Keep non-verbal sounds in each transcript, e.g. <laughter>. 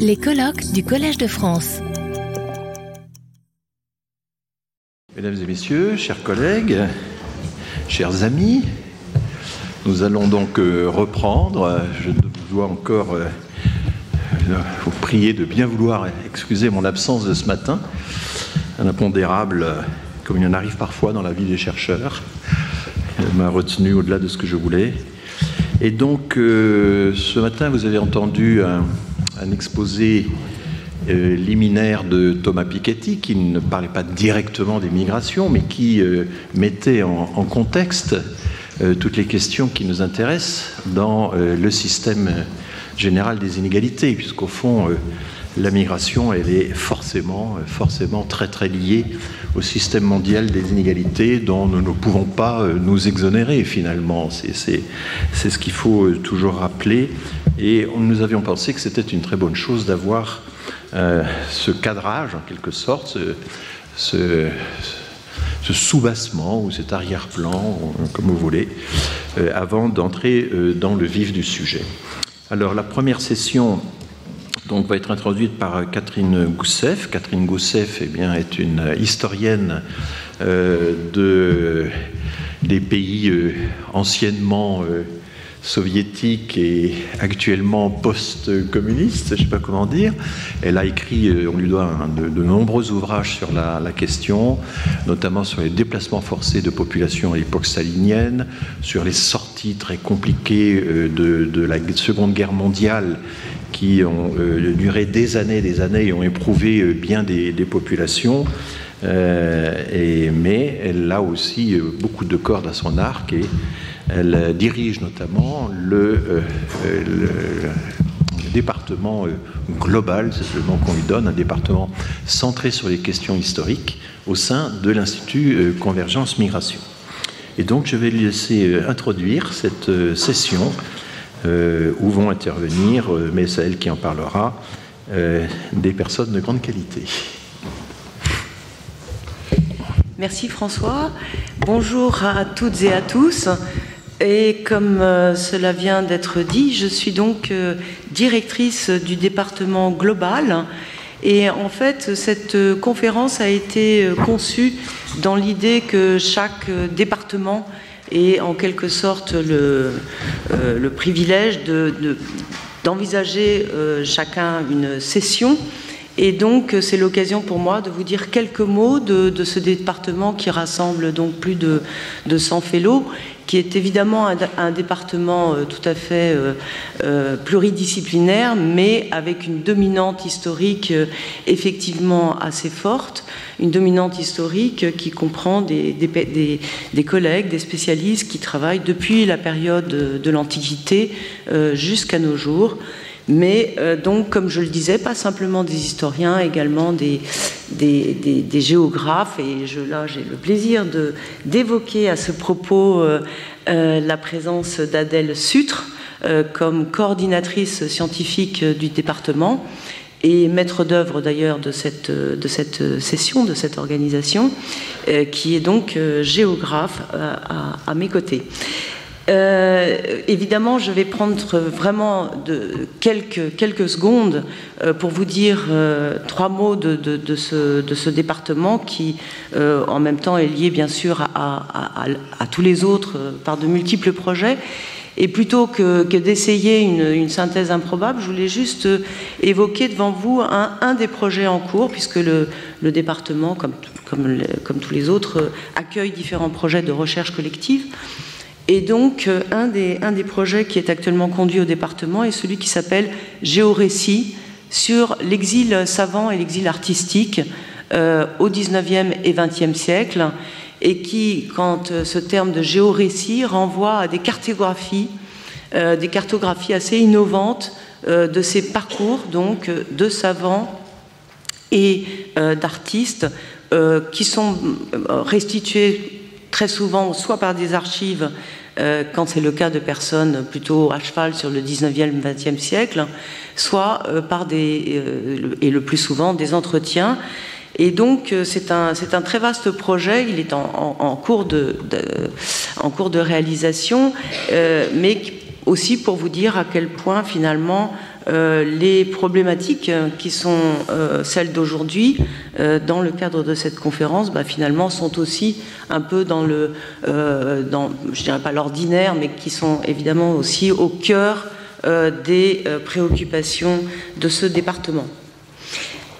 Les colloques du Collège de France. Mesdames et messieurs, chers collègues, chers amis, nous allons donc euh, reprendre. Je dois encore euh, vous prier de bien vouloir excuser mon absence de ce matin. Un impondérable, euh, comme il en arrive parfois dans la vie des chercheurs, m'a retenu au-delà de ce que je voulais. Et donc, ce matin, vous avez entendu un, un exposé euh, liminaire de Thomas Piketty, qui ne parlait pas directement des migrations, mais qui euh, mettait en, contexte euh, toutes les questions qui nous intéressent dans le système général des inégalités, puisqu'au fond, la migration, elle est forcément, forcément très très liée au système mondial des inégalités dont nous ne pouvons pas nous exonérer finalement. C'est ce qu'il faut toujours rappeler. Et nous avions pensé que c'était une très bonne chose d'avoir euh, ce cadrage, en quelque sorte, ce, ce, soubassement ou cet arrière-plan, comme vous voulez, euh, avant d'entrer euh, dans le vif du sujet. Alors la première session donc, va être introduite par Catherine Goussef. Catherine Goussef eh bien, est une historienne de, des pays anciennement soviétique et actuellement post-communiste, je ne sais pas comment dire. Elle a écrit, euh, on lui doit de, nombreux ouvrages sur la, question, notamment sur les déplacements forcés de population à l'époque stalinienne, sur les sorties très compliquées euh, de, la Seconde Guerre mondiale qui ont euh, duré des années et des années et ont éprouvé bien des, populations. et, mais elle a aussi beaucoup de cordes à son arc et elle dirige notamment le, euh, département euh, global, c'est le nom qu'on lui donne, un département centré sur les questions historiques au sein de l'Institut euh, Convergence Migration. Et donc je vais lui laisser introduire cette session où vont intervenir, mais c'est elle qui en parlera, des personnes de grande qualité. Merci François. Bonjour à toutes et à tous. Et comme euh, cela vient d'être dit, je suis donc euh, directrice du département global. Et en fait, cette euh, conférence a été conçue dans l'idée que chaque département ait en quelque sorte le, le privilège d'envisager chacun une session. Et donc, c'est l'occasion pour moi de vous dire quelques mots de, de, ce département qui rassemble donc plus de, de 100 fellows qui est évidemment un, département euh, tout à fait euh, euh, pluridisciplinaire, mais avec une dominante historique effectivement assez forte, une dominante historique qui comprend des, des, collègues, des spécialistes qui travaillent depuis la période de l'Antiquité jusqu'à nos jours mais euh, donc, comme je le disais, pas simplement des historiens, également des, géographes. Et là, j'ai le plaisir d'évoquer à ce propos euh, euh, la présence d'Adèle Sutre comme coordinatrice scientifique du département et maître d'œuvre d'ailleurs de cette, session, de cette organisation, qui est donc géographe à mes côtés. Euh, évidemment, je vais prendre vraiment quelques, secondes euh, pour vous dire euh, trois mots de, ce, département qui, en même temps, est lié bien sûr à, à, tous les autres par de multiples projets. Et plutôt que, d'essayer une, synthèse improbable, je voulais juste évoquer devant vous un, des projets en cours, puisque le, département, comme tous les autres, accueille différents projets de recherche collective. Et donc, euh, un des, projets qui est actuellement conduit au département est celui qui s'appelle Géorécit sur l'exil savant et l'exil artistique euh, au XIXe et XXe siècle, et qui, quand euh, ce terme de géorécit renvoie à des cartographies, des cartographies assez innovantes de ces parcours, donc de savants et d'artistes, qui sont restitués très souvent soit par des archives, euh, quand c'est le cas de personnes plutôt à cheval sur le 19e, 20e siècle, soit euh, par des, euh, et le plus souvent, des entretiens. Et donc, c'est un, un, très vaste projet, il est en, cours, de, en cours de réalisation, mais aussi pour vous dire à quel point finalement les problématiques qui sont celles d'aujourd'hui dans le cadre de cette conférence, bah, finalement, sont aussi un peu dans le, je dirais pas l'ordinaire, mais qui sont évidemment aussi au cœur des préoccupations de ce département.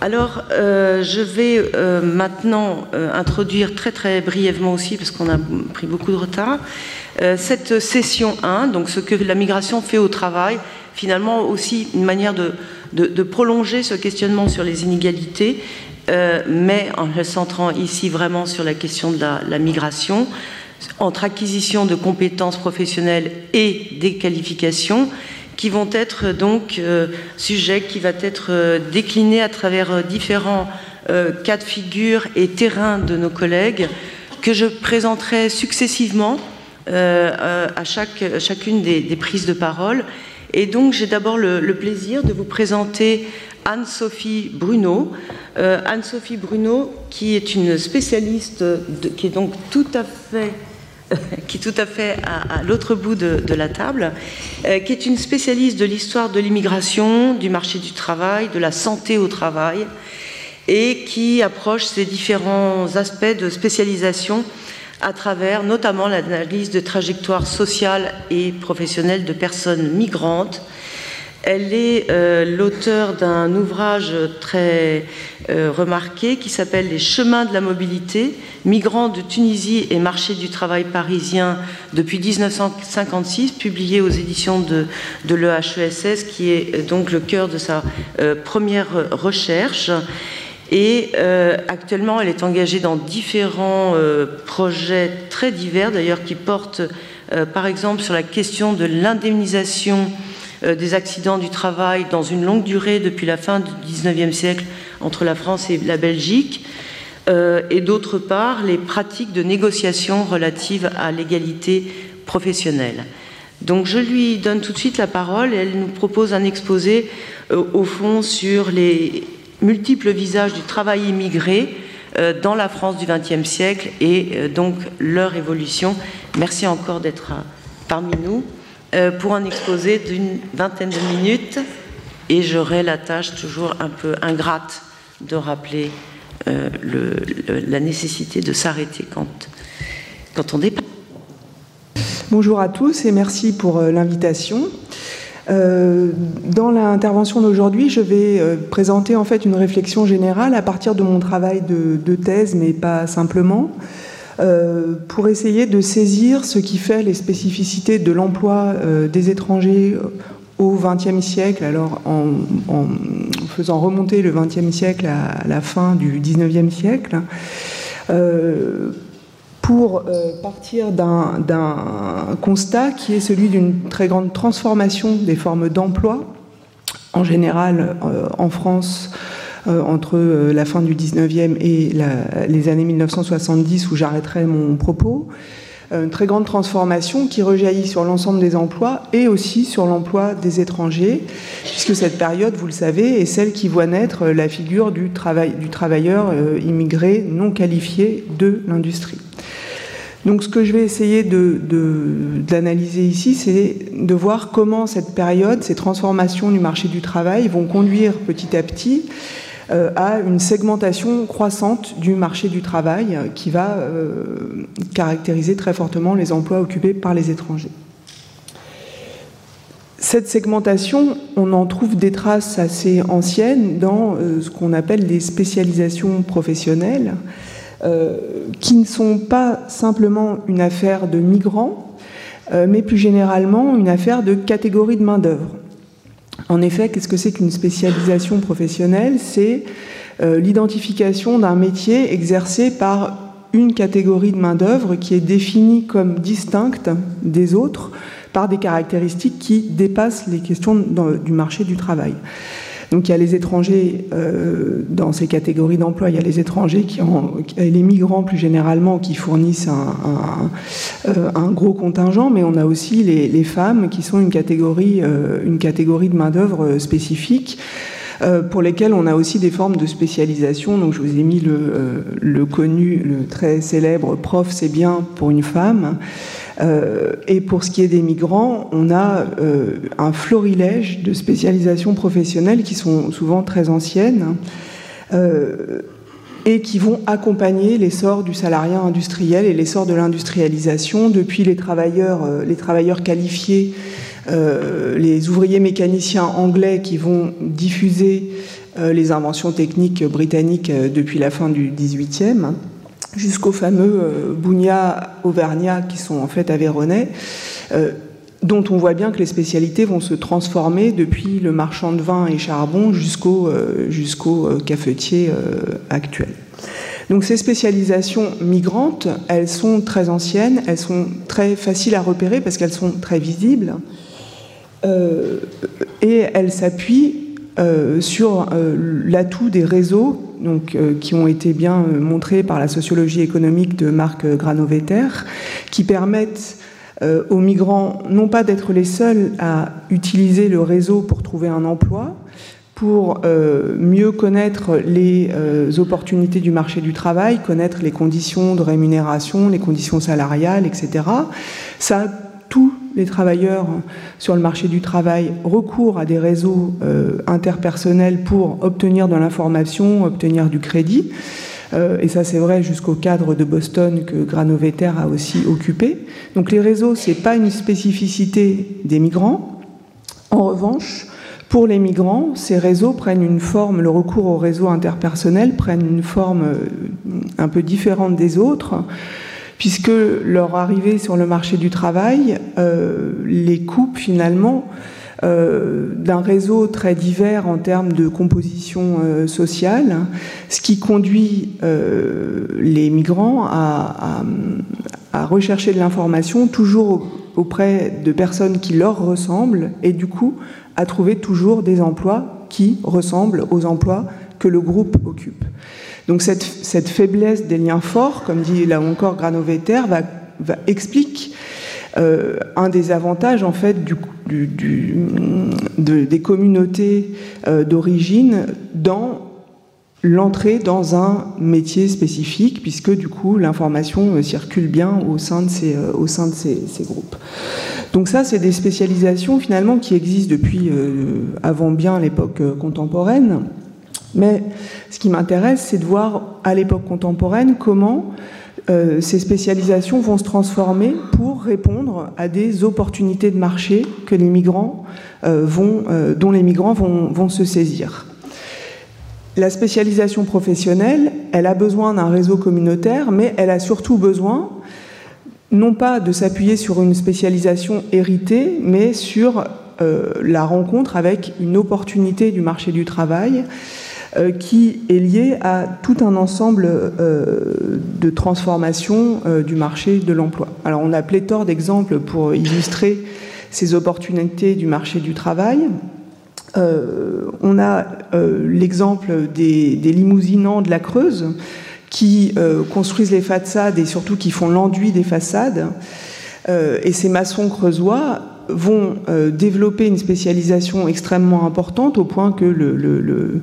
Alors, euh, je vais euh, maintenant euh, introduire très très brièvement aussi, parce qu'on a pris beaucoup de retard, cette session 1, donc ce que la migration fait au travail, finalement aussi une manière de, prolonger ce questionnement sur les inégalités, mais en le centrant ici vraiment sur la question de la, migration, entre acquisition de compétences professionnelles et des qualifications, qui vont être donc euh, sujets qui va être euh, décliné à travers euh, différents cas de figure et terrains de nos collègues que je présenterai successivement à chaque, chacune des, prises de parole. Et donc j'ai d'abord le, plaisir de vous présenter Anne-Sophie Bruno. Anne-Sophie Bruno, qui est une spécialiste, qui est donc tout à fait <laughs> qui est tout à fait à, l'autre bout de, la table, euh, qui est une spécialiste de l'histoire de l'immigration, du marché du travail, de la santé au travail, et qui approche ces différents aspects de spécialisation à travers notamment l'analyse de trajectoires sociales et professionnelles de personnes migrantes, elle est euh, l'auteur d'un ouvrage très euh, remarqué qui s'appelle Les chemins de la mobilité, migrants de Tunisie et marché du travail parisien depuis 1956, publié aux éditions de, l'EHESS, qui est euh, donc le cœur de sa première recherche. Et actuellement, elle est engagée dans différents projets très divers, d'ailleurs, qui portent, par exemple, sur la question de l'indemnisation euh, des accidents du travail dans une longue durée depuis la fin du XIXe siècle entre la France et la Belgique, euh, et d'autre part les pratiques de négociation relatives à l'égalité professionnelle. Donc je lui donne tout de suite la parole elle nous propose un exposé euh, au fond sur les multiples visages du travail immigré dans la France du XXe siècle et donc leur évolution. Merci encore d'être parmi nous. Euh, pour un exposé d'une vingtaine de minutes et j'aurai la tâche toujours un peu ingrate de rappeler euh, la nécessité de s'arrêter quand, quand on dépasse. Bonjour à tous et merci pour euh, dans l'intervention d'aujourd'hui, je vais présenter en fait une réflexion générale à partir de mon travail de thèse, mais pas simplement. Euh, pour essayer de saisir ce qui fait les spécificités de l'emploi euh, des étrangers au XXe siècle, alors en, faisant remonter le XXe siècle à, la fin du XIXe siècle, euh, pour partir d'un constat qui est celui d'une très grande transformation des formes d'emploi, en général en France euh, entre euh, la fin du 19e et les années 1970 où j'arrêterai mon propos. Euh, une très grande transformation qui rejaillit sur l'ensemble des emplois et aussi sur l'emploi des étrangers, puisque cette période, vous le savez, est celle qui voit naître la figure du, travail, du travailleur immigré non qualifié de l'industrie. Donc ce que je vais essayer d'analyser de, ici, c'est de voir comment cette période, ces transformations du marché du travail vont conduire petit à petit euh, à une segmentation croissante du marché du travail qui va euh, caractériser très fortement les emplois occupés par les étrangers. Cette segmentation, on en trouve des traces assez anciennes dans euh, ce qu'on appelle les spécialisations professionnelles, qui ne sont pas simplement une affaire de migrants, mais plus généralement une affaire de catégorie de main-d'œuvre. En effet, qu'est-ce que c'est qu'une spécialisation professionnelle? C'est euh, l'identification d'un métier exercé par une catégorie de main-d'œuvre qui est définie comme distincte des autres par des caractéristiques qui dépassent les questions du marché du travail. Donc il y a les étrangers euh, dans ces catégories d'emploi, il y a les étrangers qui ont, les migrants plus généralement qui fournissent un, euh, gros contingent, mais on a aussi les, femmes qui sont une catégorie, euh, une catégorie de main d'œuvre spécifique. pour lesquelles on a aussi des formes de spécialisation. Donc je vous ai mis le connu, le très célèbre prof, c'est bien pour une femme. Et pour ce qui est des migrants, on a un florilège de spécialisations professionnelles qui sont souvent très anciennes et qui vont accompagner l'essor du salariat industriel et l'essor de l'industrialisation depuis les travailleurs, euh, les travailleurs qualifiés, euh, les ouvriers mécaniciens anglais qui vont diffuser euh, les inventions techniques britanniques depuis la fin du 18e, jusqu'aux fameux Bougnat, Auvergnat qui sont en fait avéronnais dont on voit bien que les spécialités vont se transformer depuis le marchand de vin et charbon jusqu'au euh, jusqu'au euh, cafetier euh, actuel. Donc ces spécialisations migrantes, elles sont très anciennes, elles sont très faciles à repérer parce qu'elles sont très visibles et elles s'appuient sur l'atout des réseaux donc, qui ont été bien montrés par la sociologie économique de Marc Granovetter, qui permettent euh, aux migrants, non pas d'être les seuls à utiliser le réseau pour trouver un emploi, pour euh, mieux connaître les euh, opportunités du marché du travail, connaître les conditions de rémunération, les conditions salariales, etc. Ça, les travailleurs sur le marché du travail recourent à des réseaux interpersonnels pour obtenir de l'information, obtenir du crédit. Euh, et ça c'est vrai jusqu'au cadre de Boston que Granovetter a aussi occupé. Donc les réseaux, ce n'est pas une spécificité des migrants. En revanche, pour les migrants, ces réseaux prennent une forme, le recours aux réseaux interpersonnels prennent une forme euh, un peu différente des autres, puisque leur arrivée sur le marché du travail euh, les coupe finalement euh, d'un réseau très divers en termes de composition euh, sociale, ce qui conduit les migrants à, rechercher de l'information toujours auprès de personnes qui leur ressemblent et du coup à trouver toujours des emplois qui ressemblent aux emplois que le groupe occupe. Donc cette, faiblesse des liens forts, comme dit là encore Granovetter, explique euh, un des avantages en fait des communautés euh, d'origine dans l'entrée dans un métier spécifique, puisque du coup l'information euh, circule bien au sein de ces, groupes. Donc ça, c'est des spécialisations finalement qui existent depuis avant bien l'époque contemporaine. Mais ce qui m'intéresse, c'est de voir à l'époque contemporaine comment euh, ces spécialisations vont se transformer pour répondre à des opportunités de marché que les migrants, euh, vont, euh, dont les migrants vont, vont, se saisir. La spécialisation professionnelle, elle a besoin d'un réseau communautaire, mais elle a surtout besoin non pas de s'appuyer sur une spécialisation héritée, mais sur la rencontre avec une opportunité du marché du travail euh, qui est lié à tout un ensemble euh, de transformations euh, du marché de l'emploi. Alors on a pléthore d'exemples pour illustrer ces opportunités du marché du travail. on a l'exemple des, des, limousinants de la Creuse qui construisent les façades et surtout qui font l'enduit des façades. et ces maçons creusois vont euh, développer une spécialisation extrêmement importante au point que le,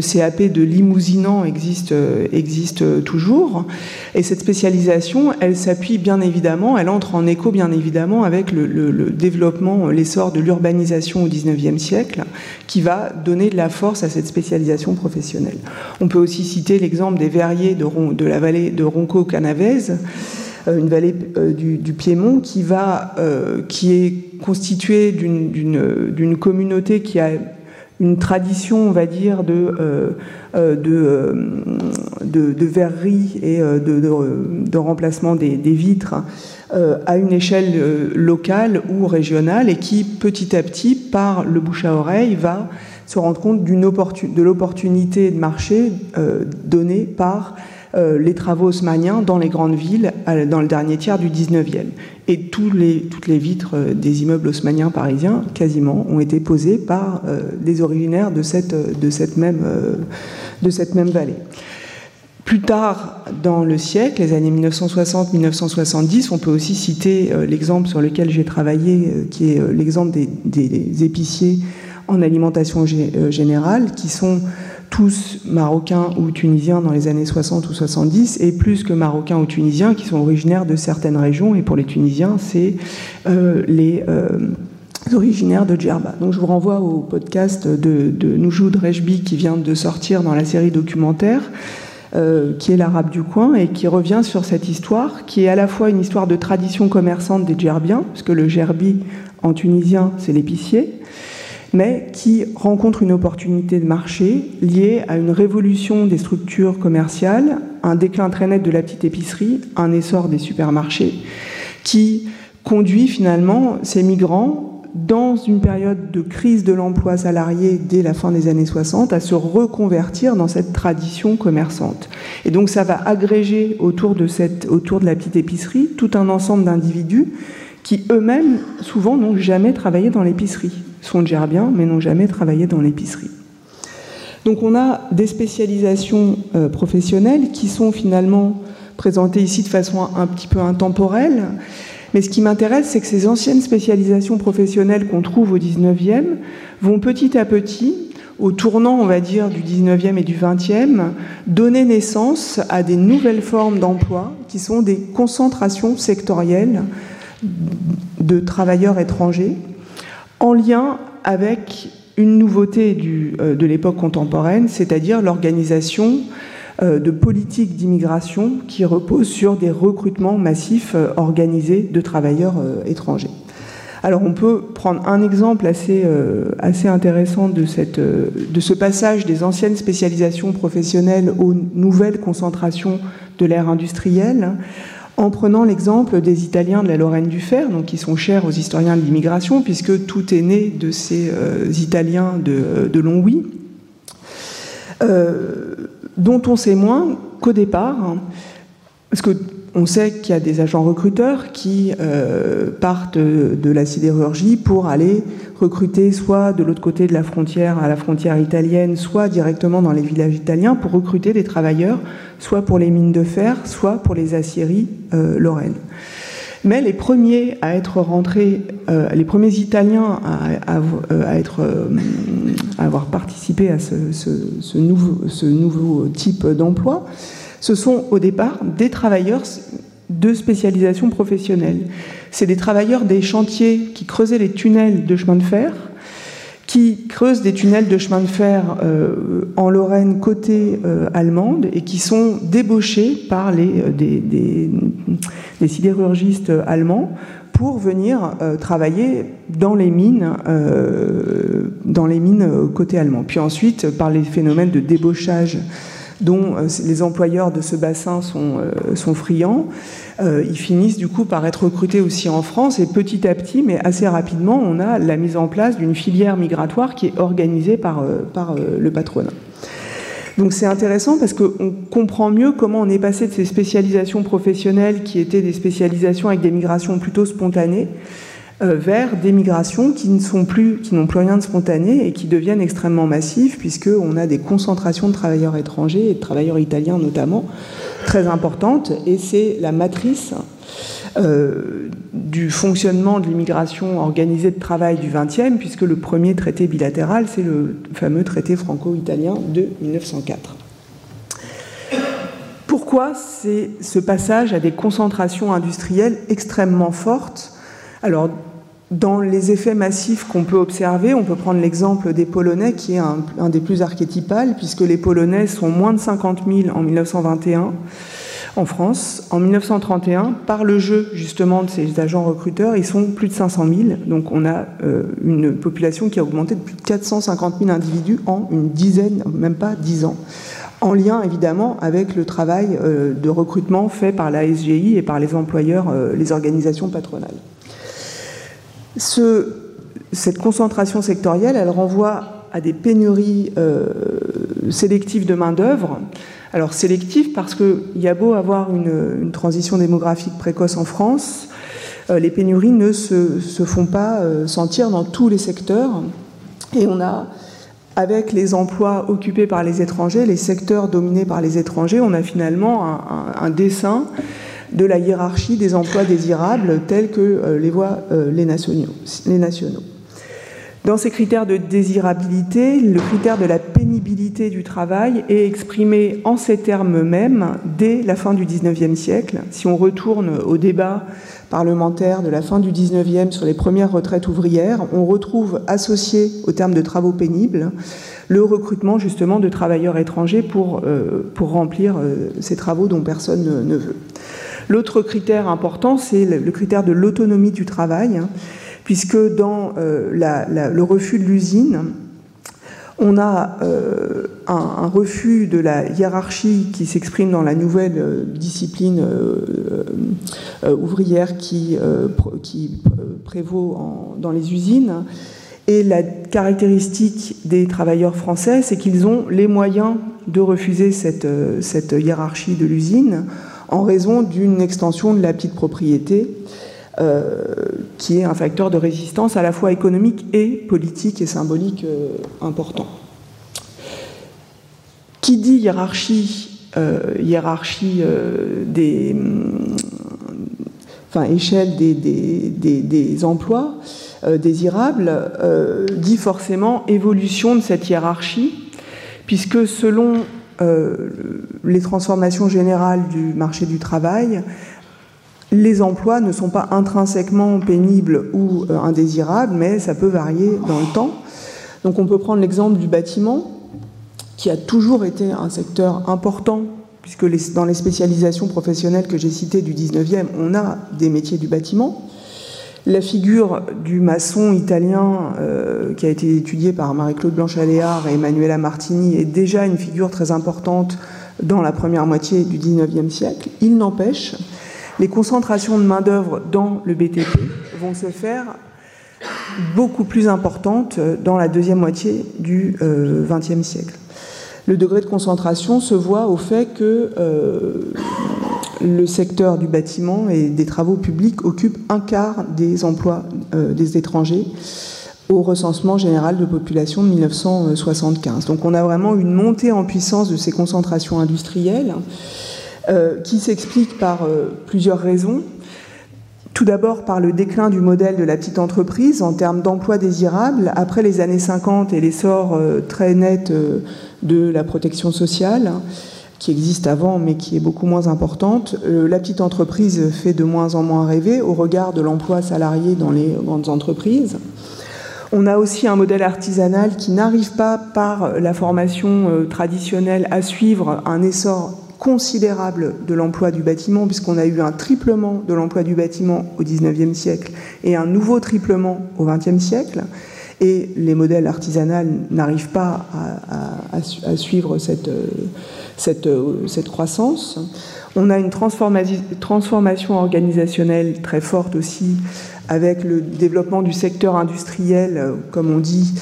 CAP de limousinant existe, euh, existe toujours. Et cette spécialisation, elle s'appuie bien évidemment, elle entre en écho bien évidemment avec le, développement, l'essor de l'urbanisation au XIXe siècle, qui va donner de la force à cette spécialisation professionnelle. On peut aussi citer l'exemple des verriers de, de la vallée de Ronco-Canavese euh, une vallée euh, du, Piémont qui, va, euh, est constituée d'une communauté qui a une tradition, on va dire, de, verrerie et de, remplacement des, vitres à une échelle locale ou régionale et qui, petit à petit, par le bouche à oreille, va se rendre compte de l'opportunité de marché donnée par euh, les travaux haussmanniens dans les grandes villes dans le dernier tiers du 19e. Et toutes les vitres euh, des immeubles haussmanniens parisiens, quasiment, ont été posées par euh, des originaires de cette, même, vallée. Plus tard dans le siècle, les années 1960-1970, on peut aussi citer l'exemple sur lequel j'ai travaillé, qui est l'exemple des, épiciers en alimentation générale, qui sont tous marocains ou tunisiens dans les années 60 ou 70, et plus que marocains ou tunisiens qui sont originaires de certaines régions, et pour les Tunisiens, c'est les originaires de Djerba. Donc je vous renvoie au podcast de, de Noujoud Rejbi qui vient de sortir dans la série documentaire, euh, qui est l'arabe du coin et qui revient sur cette histoire, qui est à la fois une histoire de tradition commerçante des Djerbiens, puisque le Gerbi en tunisien c'est l'épicier, mais qui rencontre une opportunité de marché liée à une révolution des structures commerciales, un déclin très net de la petite épicerie, un essor des supermarchés, qui conduit finalement ces migrants dans une période de crise de l'emploi salarié dès la fin des années 60, à se reconvertir dans cette tradition commerçante. Et donc ça va agréger autour de, cette, autour de la petite épicerie tout un ensemble d'individus qui eux-mêmes, souvent, n'ont jamais travaillé dans l'épicerie. Sont gerbiens, mais n'ont jamais travaillé dans l'épicerie. Donc on a des spécialisations euh, professionnelles qui sont finalement présentées ici de façon un petit peu intemporelle mais ce qui m'intéresse, c'est que ces anciennes spécialisations professionnelles qu'on trouve au 19e vont petit à petit, au tournant, on va dire, du 19e et du 20e, donner naissance à des nouvelles formes d'emploi qui sont des concentrations sectorielles de travailleurs étrangers en lien avec une nouveauté euh, de l'époque contemporaine, c'est-à-dire l'organisation euh, de politique d'immigration qui repose sur des recrutements massifs euh, organisés de travailleurs étrangers. Alors on peut prendre un exemple assez, intéressant de ce passage des anciennes spécialisations professionnelles aux nouvelles concentrations de l'ère industrielle en prenant l'exemple des Italiens de la Lorraine du Fer, donc qui sont chers aux historiens de l'immigration, puisque tout est né de ces Italiens de, de Longwy. Dont on sait moins qu'au départ, hein, parce qu'on sait qu'il y a des agents recruteurs qui euh, partent de la sidérurgie pour aller recruter soit de l'autre côté de la frontière, à la frontière italienne, soit directement dans les villages italiens pour recruter des travailleurs, soit pour les mines de fer, soit pour les aciéries euh, lorraines. Mais les premiers à être rentrés, euh, les premiers Italiens à, être, à avoir participé à ce nouveau, type d'emploi, ce sont au départ des travailleurs de spécialisation professionnelle. C'est des travailleurs des chantiers qui creusaient les tunnels de chemin de fer, qui creusent des tunnels de chemin de fer euh, en Lorraine côté euh, allemande et qui sont débauchés par les, euh, des, sidérurgistes allemands pour venir travailler dans les mines, dans les mines côté allemand. Puis ensuite, par les phénomènes de débauchage dont les employeurs de ce bassin sont, sont friands, euh, ils finissent du coup par être recrutés aussi en France et petit à petit, mais assez rapidement, on a la mise en place d'une filière migratoire qui est organisée par, euh, par euh, le patronat. Donc c'est intéressant parce qu'on comprend mieux comment on est passé de ces spécialisations professionnelles qui étaient des spécialisations avec des migrations plutôt spontanées vers des migrations qui ne sont plus, qui n'ont plus rien de spontané et qui deviennent extrêmement massives puisqu'on a des concentrations de travailleurs étrangers et de travailleurs italiens notamment très importante et c'est la matrice euh, du fonctionnement de l'immigration organisée de travail du XXe, puisque le premier traité bilatéral, c'est le fameux traité franco-italien de 1904. Pourquoi c'est ce passage à des concentrations industrielles extrêmement fortes Alors, dans les effets massifs qu'on peut observer, on peut prendre l'exemple des Polonais, qui est un, des plus archétypales, puisque les Polonais sont moins de 50 000 en 1921 en France. En 1931, par le jeu justement de ces agents recruteurs, ils sont plus de 500 000. Donc on a euh, une population qui a augmenté de plus de 450 000 individus en une dizaine, même pas dix ans. En lien évidemment avec le travail euh, de recrutement fait par la SGI et par les employeurs, euh, les organisations patronales. Cette concentration sectorielle, elle renvoie à des pénuries sélectives de main-d'œuvre alors sélectif parce qu'il y a beau avoir une, transition démographique précoce en France, euh, les pénuries ne se, font pas euh, sentir dans tous les secteurs. Et on a, avec les emplois occupés par les étrangers, les secteurs dominés par les étrangers, on a finalement un, dessin de la hiérarchie des emplois désirables tels que euh, les voient les nationaux. Les nationaux. Dans ces critères de désirabilité, le critère de la pénibilité du travail est exprimé en ces termes mêmes dès la fin du XIXe siècle. Si on retourne au débat parlementaire de la fin du XIXe sur les premières retraites ouvrières, on retrouve associé au terme de travaux pénibles le recrutement justement de travailleurs étrangers pour, euh, pour remplir euh, ces travaux dont personne ne, veut. L'autre critère important, c'est le, critère de l'autonomie du travail, hein, puisque dans euh, le refus de l'usine, on a un, refus de la hiérarchie qui s'exprime dans la nouvelle discipline ouvrière qui, prévaut dans les usines. Et la caractéristique des travailleurs français, c'est qu'ils ont les moyens de refuser euh, cette hiérarchie de l'usine en raison d'une extension de la petite propriété, euh, qui est un facteur de résistance à la fois économique et politique et symbolique euh, important. Qui dit hiérarchie, hiérarchie des, enfin, échelle des, emplois, euh, désirable euh, dit forcément évolution de cette hiérarchie, puisque selon euh, les transformations générales du marché du travail, les emplois ne sont pas intrinsèquement pénibles ou indésirables, mais ça peut varier dans le temps. Donc on peut prendre l'exemple du bâtiment, qui a toujours été un secteur important, puisque dans les spécialisations professionnelles que j'ai citées du 19e, on a des métiers du bâtiment. La figure du maçon italien euh, qui a été étudiée par Marie-Claude Blanchaléard et Emmanuela Martini est déjà une figure très importante dans la première moitié du XIXe siècle. Il n'empêche, les concentrations de main-d'œuvre dans le BTP vont se faire beaucoup plus importantes dans la deuxième moitié du XXe euh, siècle. Le degré de concentration se voit au fait que euh, le secteur du bâtiment et des travaux publics occupe un quart des emplois euh, des étrangers au recensement général de population de 1975. Donc on a vraiment une montée en puissance de ces concentrations industrielles euh, qui s'explique par euh, plusieurs raisons. Tout d'abord par le déclin du modèle de la petite entreprise en termes d'emplois désirables après les années 50 et l'essor très net de la protection sociale qui existe avant mais qui est beaucoup moins importante. Euh, la petite entreprise fait de moins en moins rêver au regard de l'emploi salarié dans les grandes entreprises. On a aussi un modèle artisanal qui n'arrive pas par la formation euh, traditionnelle à suivre un essor considérable de l'emploi du bâtiment, puisqu'on a eu un triplement de l'emploi du bâtiment au XIXe siècle et un nouveau triplement au XXe siècle. Et les modèles artisanaux n'arrivent pas à, suivre cette, euh, euh, cette, croissance. On a une transformation organisationnelle très forte aussi avec le développement du secteur industriel, euh, comme on dit,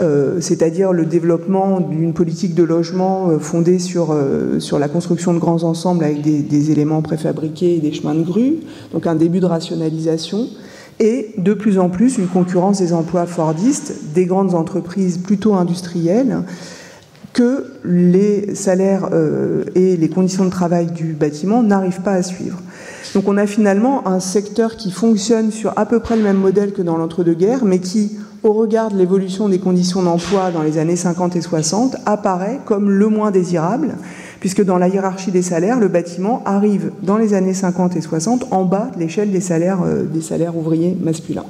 euh, c'est-à-dire le développement d'une politique de logement fondée sur, sur la construction de grands ensembles avec des, des, éléments préfabriqués et des chemins de grue, donc un début de rationalisation, et de plus en plus une concurrence des emplois fordistes, des grandes entreprises plutôt industrielles, que les salaires euh, et les conditions de travail du bâtiment n'arrivent pas à suivre. Donc on a finalement un secteur qui fonctionne sur à peu près le même modèle que dans l'entre-deux-guerres, mais qui, au regard de l'évolution des conditions d'emploi dans les années 50 et 60, apparaît comme le moins désirable, puisque dans la hiérarchie des salaires, le bâtiment arrive dans les années 50 et 60 en bas de l'échelle des salaires, euh, des salaires ouvriers masculins.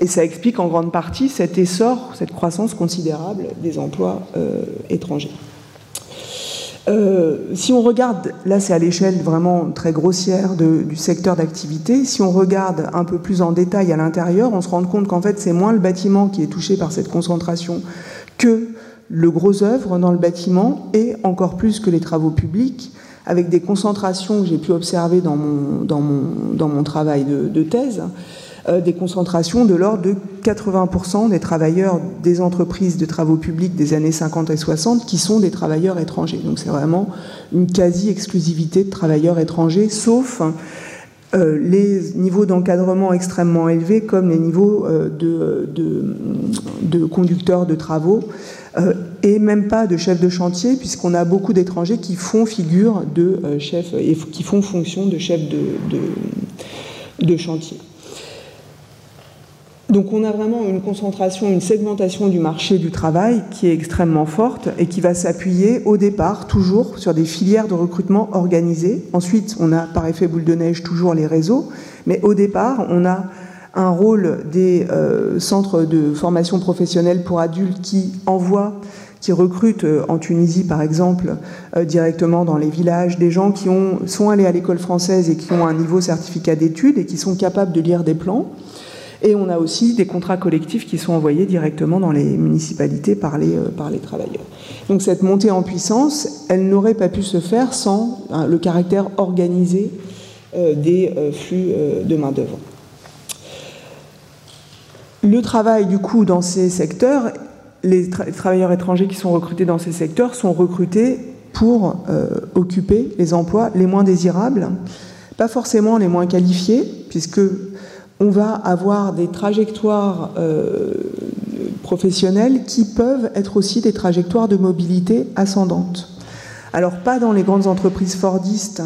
Et ça explique en grande partie cet essor, cette croissance considérable des emplois euh, étrangers. Euh, si on regarde, là c'est à l'échelle vraiment très grossière du secteur d'activité, si on regarde un peu plus en détail à l'intérieur, on se rend compte qu'en fait c'est moins le bâtiment qui est touché par cette concentration que le gros œuvre dans le bâtiment et encore plus que les travaux publics, avec des concentrations que j'ai pu observer dans mon, travail de thèse. Euh, des concentrations de l'ordre de 80% des travailleurs des entreprises de travaux publics des années 50 et 60 qui sont des travailleurs étrangers. Donc c'est vraiment une quasi-exclusivité de travailleurs étrangers, sauf euh, les niveaux d'encadrement extrêmement élevés comme les niveaux euh, de, conducteurs de travaux et même pas de chefs de chantier puisqu'on a beaucoup d'étrangers qui font figure de chefs et qui font fonction de chefs de chantier. Donc on a vraiment une concentration, une segmentation du marché du travail qui est extrêmement forte et qui va s'appuyer au départ toujours sur des filières de recrutement organisées. Ensuite, on a par effet boule de neige toujours les réseaux, mais au départ, on a un rôle des euh, centres de formation professionnelle pour adultes qui envoient qui recrutent euh, en Tunisie, par exemple, euh, directement dans les villages, des gens qui ont, sont allés à l'école française et qui ont un niveau certificat d'études et qui sont capables de lire des plans. Et on a aussi des contrats collectifs qui sont envoyés directement dans les municipalités par les, euh, travailleurs. Donc cette montée en puissance, elle n'aurait pas pu se faire sans hein, le caractère organisé des flux de main-d'œuvre. Le travail, du coup, dans ces secteurs les, travailleurs étrangers qui sont recrutés dans ces secteurs sont recrutés pour euh, occuper les emplois les moins désirables, pas forcément les moins qualifiés, puisque on va avoir des trajectoires euh, professionnelles qui peuvent être aussi des trajectoires de mobilité ascendante. Alors pas dans les grandes entreprises fordistes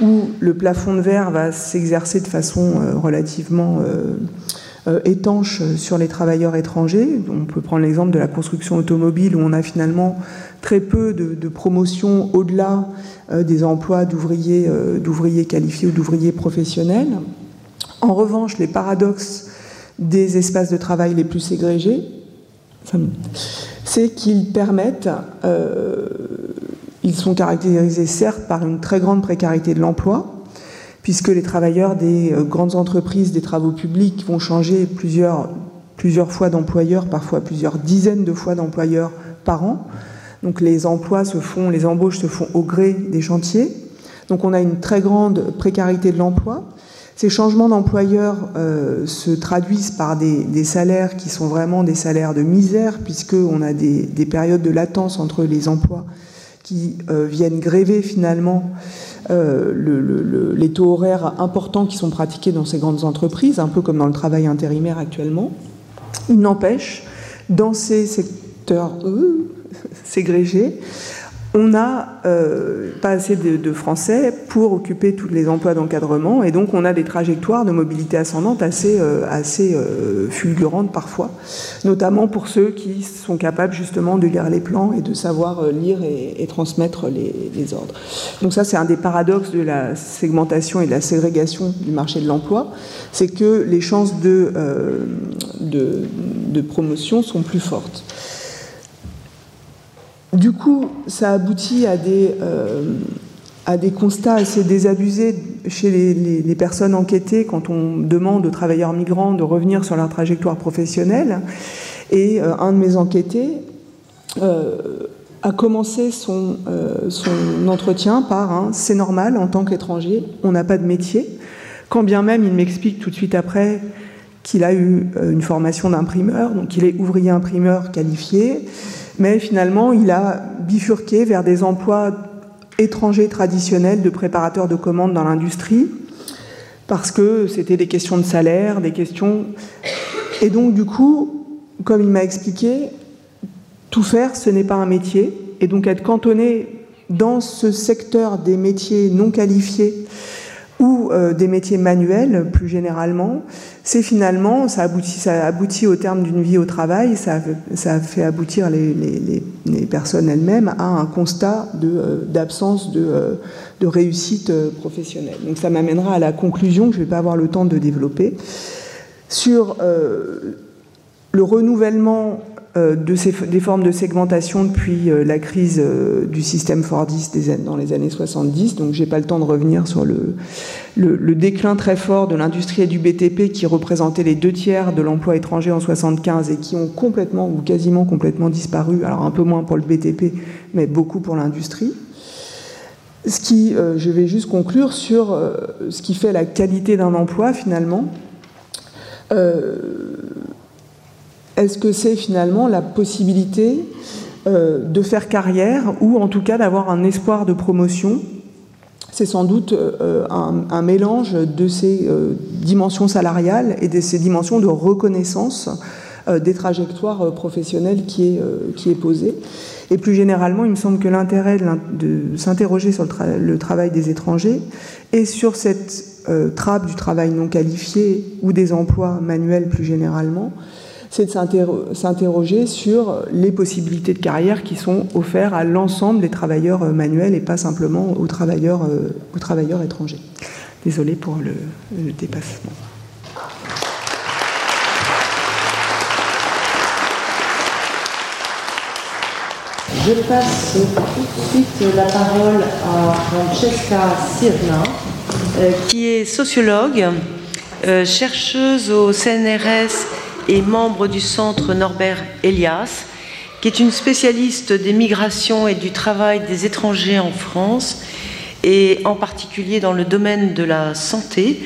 où le plafond de verre va s'exercer de façon euh, relativement euh, étanche sur les travailleurs étrangers. On peut prendre l'exemple de la construction automobile où on a finalement très peu de, promotion au-delà des emplois d'ouvriers qualifiés ou d'ouvriers professionnels. En revanche, les paradoxes des espaces de travail les plus ségrégés, c'est qu'ils permettent, ils sont caractérisés certes par une très grande précarité de l'emploi, puisque les travailleurs des euh, grandes entreprises des travaux publics vont changer plusieurs, plusieurs fois d'employeurs, parfois plusieurs dizaines de fois d'employeurs par an. Donc les emplois se font, les embauches se font au gré des chantiers. Donc on a une très grande précarité de l'emploi. Ces changements d'employeurs euh, se traduisent par des, salaires qui sont vraiment des salaires de misère, puisqu'on a des, périodes de latence entre les emplois qui euh, viennent gréver finalement euh, les taux horaires importants qui sont pratiqués dans ces grandes entreprises, un peu comme dans le travail intérimaire actuellement. Il n'empêche, dans ces secteurs <laughs> ségrégés, on n'a euh, pas assez de, Français pour occuper tous les emplois d'encadrement et donc on a des trajectoires de mobilité ascendante assez, euh, euh, fulgurantes parfois, notamment pour ceux qui sont capables justement de lire les plans et de savoir lire et, transmettre les, ordres. Donc ça c'est un des paradoxes de la segmentation et de la ségrégation du marché de l'emploi, c'est que les chances de promotion sont plus fortes. Du coup, ça aboutit à des, euh, à des constats assez désabusés chez les, personnes enquêtées quand on demande aux travailleurs migrants de revenir sur leur trajectoire professionnelle. Et euh, un de mes enquêtés euh, a commencé son, son entretien par C'est normal, en tant qu'étranger, on n'a pas de métier. Quand bien même il m'explique tout de suite après qu'il a eu une formation d'imprimeur, donc il est ouvrier imprimeur qualifié mais finalement, il a bifurqué vers des emplois étrangers traditionnels de préparateurs de commandes dans l'industrie, parce que c'était des questions de salaire, des questions... Et donc, du coup, comme il m'a expliqué, tout faire, ce n'est pas un métier, et donc être cantonné dans ce secteur des métiers non qualifiés ou euh, des métiers manuels plus généralement, c'est finalement, ça aboutit, ça aboutit au terme d'une vie au travail, ça, ça fait aboutir les, les, les personnes elles-mêmes à un constat euh, d'absence de, de, euh, de, réussite professionnelle. Donc ça m'amènera à la conclusion que je ne vais pas avoir le temps de développer sur le renouvellement euh, ces, des formes de segmentation depuis euh, la crise euh, du système Fordiste dans les années 70. Donc, j'ai pas le temps de revenir sur le, déclin très fort de l'industrie et du BTP qui représentait les deux tiers de l'emploi étranger en 75 et qui ont complètement ou quasiment complètement disparu. Alors, un peu moins pour le BTP, mais beaucoup pour l'industrie. Ce qui, je vais juste conclure sur ce qui fait la qualité d'un emploi finalement. Euh, est-ce que c'est finalement la possibilité euh, de faire carrière ou en tout cas d'avoir un espoir de promotion? C'est sans doute euh, un, mélange de ces euh, dimensions salariales et de ces dimensions de reconnaissance des trajectoires professionnelles qui est, qui est posée. Et plus généralement, il me semble que l'intérêt de, s'interroger sur le, travail des étrangers et sur cette trappe du travail non qualifié ou des emplois manuels plus généralement, c'est de s'interroger sur les possibilités de carrière qui sont offertes à l'ensemble des travailleurs manuels et pas simplement aux travailleurs, aux travailleurs étrangers. Désolée pour le, le dépassement. Je passe tout de suite la parole à Francesca Sirna, euh, qui est sociologue, euh, chercheuse au CNRS et membre du centre Norbert Elias, qui est une spécialiste des migrations et du travail des étrangers en France, et en particulier dans le domaine de la santé.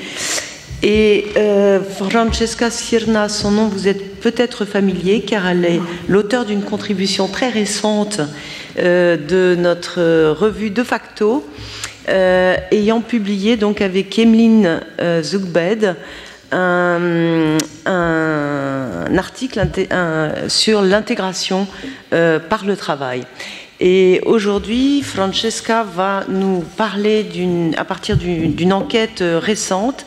Et euh, Francesca Sirna, son nom vous êtes peut-être familier car elle est l'auteur d'une contribution très récente euh, de notre revue De facto, euh, ayant publié donc avec Emeline Zugbed un, article sur l'intégration par le travail. Et aujourd'hui, Francesca va nous parler à partir d'une enquête récente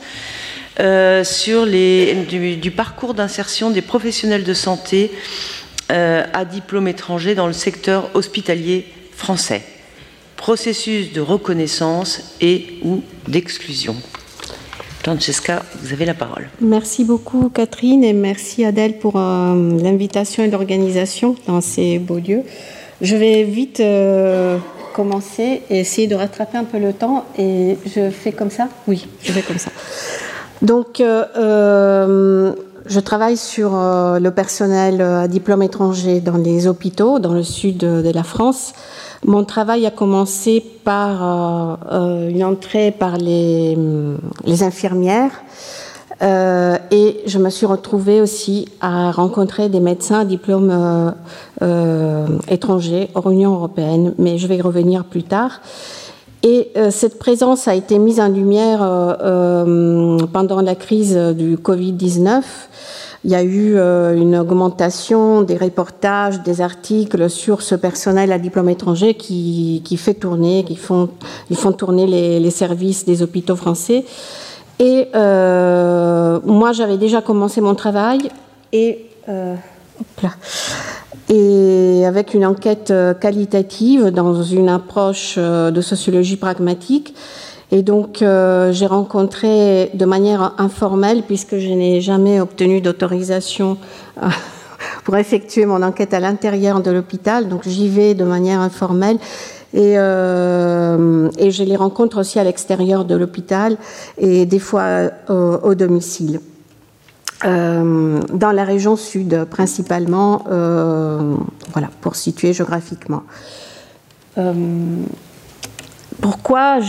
euh, sur les, du, parcours d'insertion des professionnels de santé euh, à diplôme étranger dans le secteur hospitalier français. Processus de reconnaissance et ou d'exclusion. Francesca, vous avez la parole. Merci beaucoup Catherine et merci Adèle pour euh, l'invitation et l'organisation dans ces beaux lieux. Je vais vite commencer et essayer de rattraper un peu le temps et je fais comme ça? Oui, je fais comme ça. Donc, euh, euh, je travaille sur euh, le personnel à diplôme étranger dans les hôpitaux, dans le sud de la France. Mon travail a commencé par une entrée par les, infirmières. Euh, et je me suis retrouvée aussi à rencontrer des médecins à diplôme euh, étranger hors Union européenne, mais je vais y revenir plus tard. Et euh, cette présence a été mise en lumière euh, euh, pendant la crise du Covid-19. Il y a eu une augmentation des reportages, des articles sur ce personnel à diplôme étranger qui, qui fait tourner, qui font, ils font tourner les, services des hôpitaux français. Et moi, j'avais déjà commencé mon travail et et avec une enquête euh, qualitative dans une approche euh, de sociologie pragmatique. Et donc, euh, j'ai rencontré de manière informelle, puisque je n'ai jamais obtenu d'autorisation <laughs> pour effectuer mon enquête à l'intérieur de l'hôpital, donc j'y vais de manière informelle. Et, euh, je les rencontre aussi à l'extérieur de l'hôpital et des fois au domicile. Euh, dans la région sud principalement, euh, voilà, pour situer géographiquement. Euh, pourquoi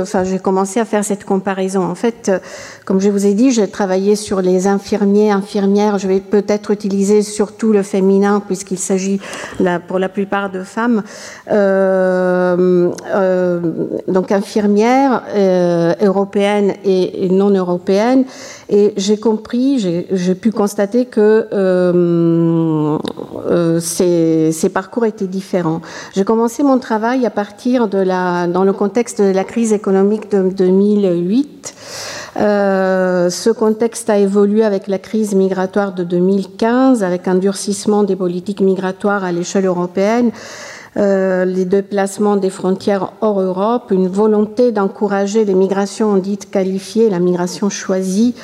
enfin, j'ai commencé à faire cette comparaison En fait, comme je vous ai dit, j'ai travaillé sur les infirmiers, infirmières. Je vais peut-être utiliser surtout le féminin puisqu'il s'agit pour la plupart de femmes. Euh, euh, donc infirmières euh, européennes et, non européennes. Et j'ai compris, j'ai pu constater que ces, ces, parcours étaient différents. J'ai commencé mon travail à partir de la dans le contexte de la crise économique de 2008. Euh, ce contexte a évolué avec la crise migratoire de 2015, avec un durcissement des politiques migratoires à l'échelle européenne, euh, les déplacements des frontières hors Europe, une volonté d'encourager les migrations dites qualifiées, la migration choisie,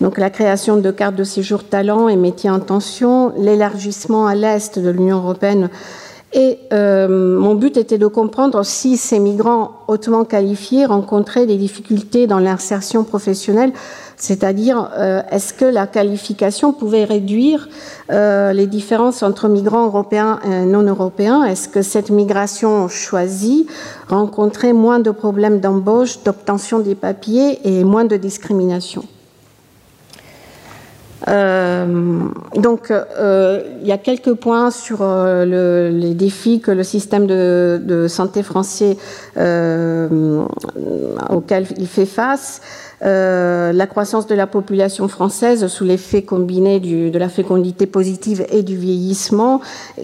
donc la création de cartes de séjour talent et métiers en tension, l'élargissement à l'est de l'Union européenne et euh, mon but était de comprendre si ces migrants hautement qualifiés rencontraient des difficultés dans l'insertion professionnelle, c'est-à-dire euh, est-ce que la qualification pouvait réduire euh, les différences entre migrants européens et non européens? Est-ce que cette migration choisie rencontrait moins de problèmes d'embauche, d'obtention des papiers et moins de discrimination? Euh, donc, euh, il y a quelques points sur euh, les défis que le système de, santé français auquel il fait face. Euh, la croissance de la population française sous l'effet combiné de la fécondité positive et du vieillissement,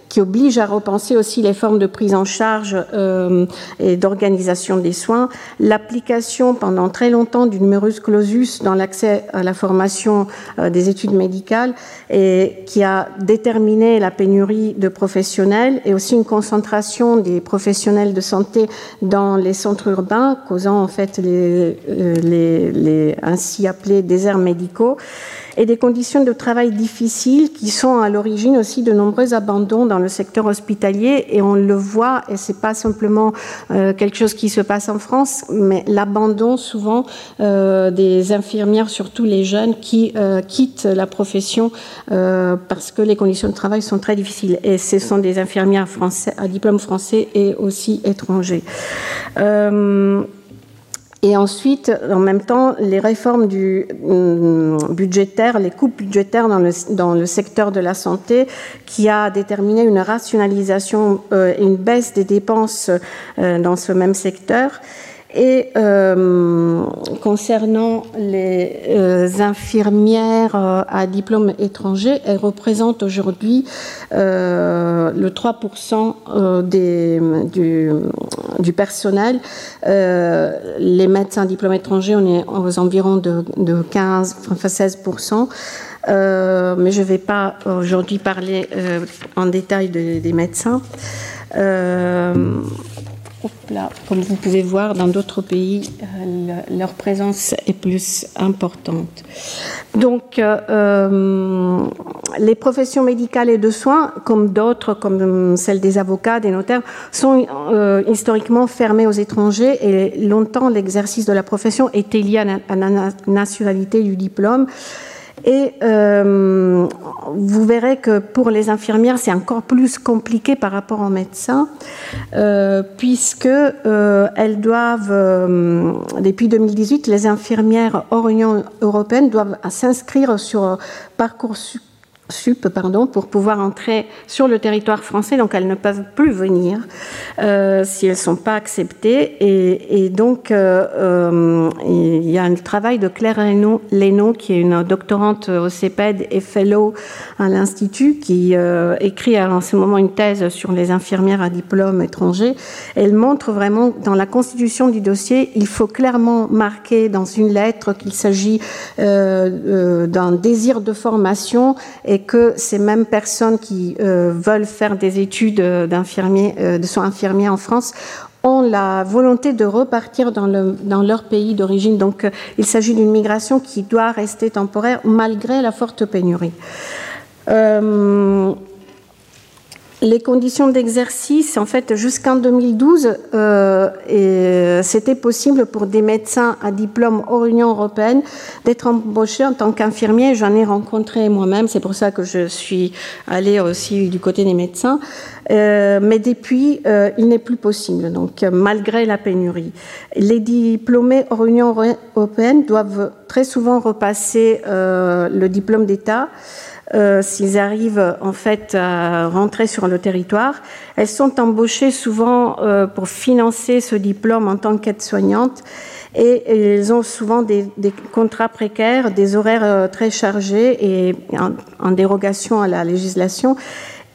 qui oblige à repenser aussi les formes de prise en charge euh, et d'organisation des soins, l'application pendant très longtemps du numerus clausus dans l'accès à la formation euh, des études médicales et qui a déterminé la pénurie de professionnels et aussi une concentration des professionnels de santé dans les centres urbains, causant en fait les, ainsi appelés déserts médicaux, et des conditions de travail difficiles qui sont à l'origine aussi de nombreux abandons dans le secteur hospitalier. Et on le voit, et c'est pas simplement euh, quelque chose qui se passe en France, mais l'abandon souvent euh, des infirmières, surtout les jeunes, qui euh, quittent la profession parce que les conditions de travail sont très difficiles. Et ce sont des infirmières français, à diplôme français et aussi étrangers. Et ensuite, en même temps, les réformes du, euh, budgétaires, les coupes budgétaires dans le, secteur de la santé, qui a déterminé une rationalisation euh, et une baisse des dépenses euh, dans ce même secteur. Et euh, concernant les euh, infirmières euh, à diplôme étranger, elles représentent aujourd'hui le 3% des, du, du, personnel. les médecins à diplôme étranger, on est aux environs de, de 15, enfin 16%. mais je ne vais pas aujourd'hui parler en détail des médecins. Comme vous pouvez voir, dans d'autres pays, euh, leur présence est plus importante. Donc, euh, euh, les professions médicales et de soins, comme d'autres, comme celles des avocats, des notaires, sont historiquement fermées aux étrangers et longtemps l'exercice de la profession était lié à la nationalité du diplôme. Et euh, vous verrez que pour les infirmières, c'est encore plus compliqué par rapport aux médecins, euh, puisque euh, elles doivent, depuis 2018, les infirmières hors Union européenne doivent s'inscrire sur Parcoursup sup pardon, pour pouvoir entrer sur le territoire français, donc elles ne peuvent plus venir euh, si elles ne sont pas acceptées. Et, donc, euh, euh, il y a un travail de Claire Lénaud, qui est une doctorante au CEPED et fellow à l'Institut, qui écrit en ce moment une thèse sur les infirmières à diplôme étranger. Elle montre vraiment dans la constitution du dossier, il faut clairement marquer dans une lettre qu'il s'agit d'un désir de formation et que ces mêmes personnes qui euh, veulent faire des études d'infirmiers, euh, de soins infirmiers en France ont la volonté de repartir dans leur pays d'origine. Donc euh, il s'agit d'une migration qui doit rester temporaire malgré la forte pénurie. Les conditions d'exercice, en fait, jusqu'en 2012, euh, c'était possible pour des médecins à diplôme hors Union européenne d'être embauchés en tant qu'infirmiers. J'en ai rencontré moi-même, c'est pour ça que je suis allée aussi du côté des médecins. Euh, mais depuis, euh, il n'est plus possible, donc malgré la pénurie. Les diplômés hors Union européenne doivent très souvent repasser euh, le diplôme d'État. Euh, s'ils arrivent en fait à rentrer sur le territoire. Elles sont embauchées souvent euh, pour financer ce diplôme en tant qu'aide-soignante et elles ont souvent des, contrats précaires, des horaires euh, très chargés et en, dérogation à la législation.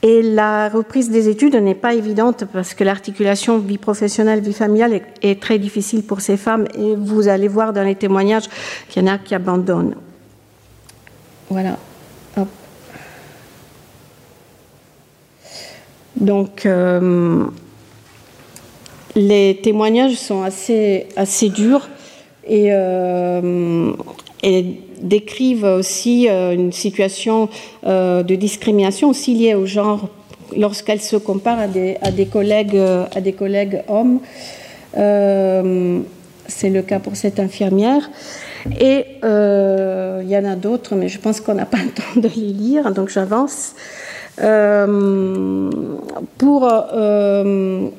Et la reprise des études n'est pas évidente parce que l'articulation vie professionnelle, vie familiale est, est, très difficile pour ces femmes et vous allez voir dans les témoignages qu'il y en a qui abandonnent. Voilà. Donc, euh, les témoignages sont assez, assez durs et, euh, décrivent aussi euh, une situation de discrimination aussi liée au genre lorsqu'elles se comparent à des, à des, collègues, à des collègues hommes. C'est le cas pour cette infirmière. Et il y en a d'autres, mais je pense qu'on n'a pas <laughs> le temps de les lire, donc j'avance. Euh, pour euh,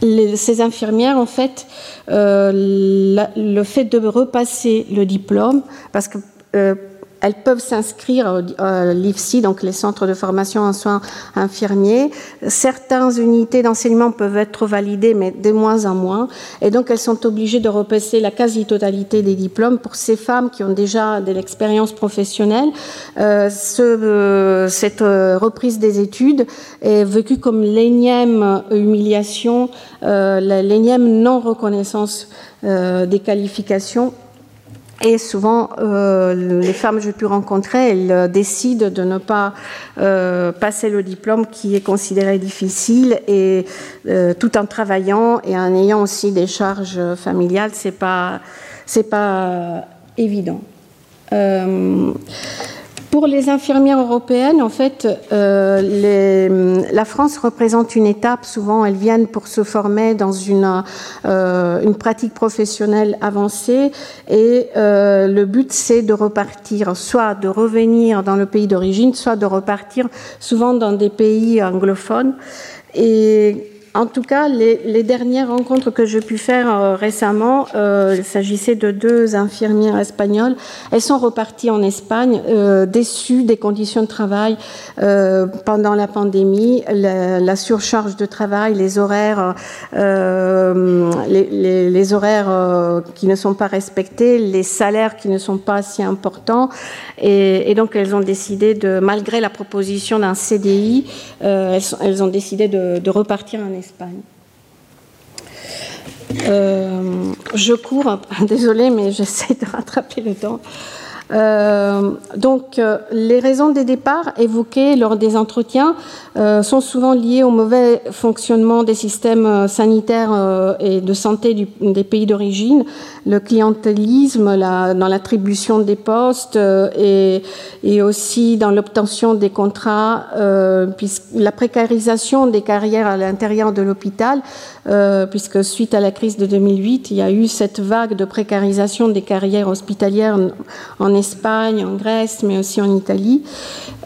ces infirmières, en fait, euh, le fait de repasser le diplôme, parce que elles peuvent s'inscrire à l'IFSI, donc les centres de formation en soins infirmiers. Certaines unités d'enseignement peuvent être validées, mais de moins en moins. Et donc, elles sont obligées de repasser la quasi-totalité des diplômes. Pour ces femmes qui ont déjà de l'expérience professionnelle, euh, ce, cette euh, reprise des études est vécue comme l'énième humiliation, euh, l'énième non-reconnaissance euh, des qualifications et souvent, euh, les femmes que j'ai pu rencontrer, elles euh, décident de ne pas euh, passer le diplôme qui est considéré difficile et tout en travaillant et en ayant aussi des charges familiales, c'est pas c'est pas évident. Pour les infirmières européennes, en fait, euh, la France représente une étape. Souvent, elles viennent pour se former dans une, euh, pratique professionnelle avancée. Et euh, le but, c'est de repartir, soit de revenir dans le pays d'origine, soit de repartir souvent dans des pays anglophones. Et en tout cas, les, dernières rencontres que j'ai pu faire euh, récemment, euh, il s'agissait de deux infirmières espagnoles. Elles sont reparties en Espagne, euh, déçues des conditions de travail pendant la pandémie, la, surcharge de travail, les horaires, les, horaires qui ne sont pas respectés, les salaires qui ne sont pas si importants. Et, donc, elles ont décidé de, malgré la proposition d'un CDI, elles, ont décidé de, de repartir en Espagne. Euh, je cours, <laughs> désolée, mais j'essaie de rattraper le temps. Euh, donc, euh, les raisons des départs évoquées lors des entretiens sont souvent liées au mauvais fonctionnement des systèmes sanitaires et de santé des pays d'origine, le clientélisme dans l'attribution des postes et, et, aussi dans l'obtention des contrats, puisque la précarisation des carrières à l'intérieur de l'hôpital, puisque suite à la crise de 2008, il y a eu cette vague de précarisation des carrières hospitalières en Espagne, en Grèce, mais aussi en Italie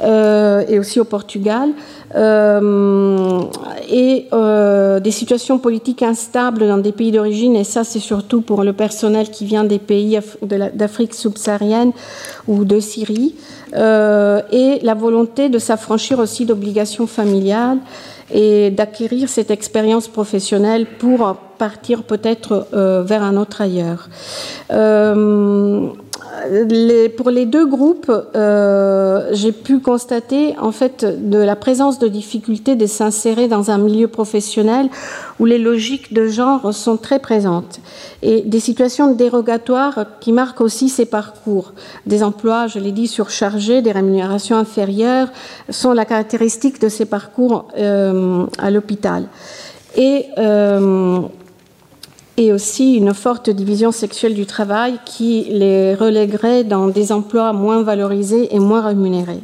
euh, et aussi au Portugal. Euh, et euh, des situations politiques instables dans des pays d'origine, et ça c'est surtout pour le personnel qui vient des pays d'Afrique subsaharienne ou de Syrie, et la volonté de s'affranchir aussi d'obligations familiales et d'acquérir cette expérience professionnelle pour partir peut-être vers un autre ailleurs pour les deux groupes, euh, j'ai pu constater en fait de la présence de difficultés de s'insérer dans un milieu professionnel où les logiques de genre sont très présentes et des situations dérogatoires qui marquent aussi ces parcours. Des emplois, je l'ai dit, surchargés, des rémunérations inférieures sont la caractéristique de ces parcours euh, à l'hôpital. Et euh, et aussi une forte division sexuelle du travail qui les relèguerait dans des emplois moins valorisés et moins rémunérés.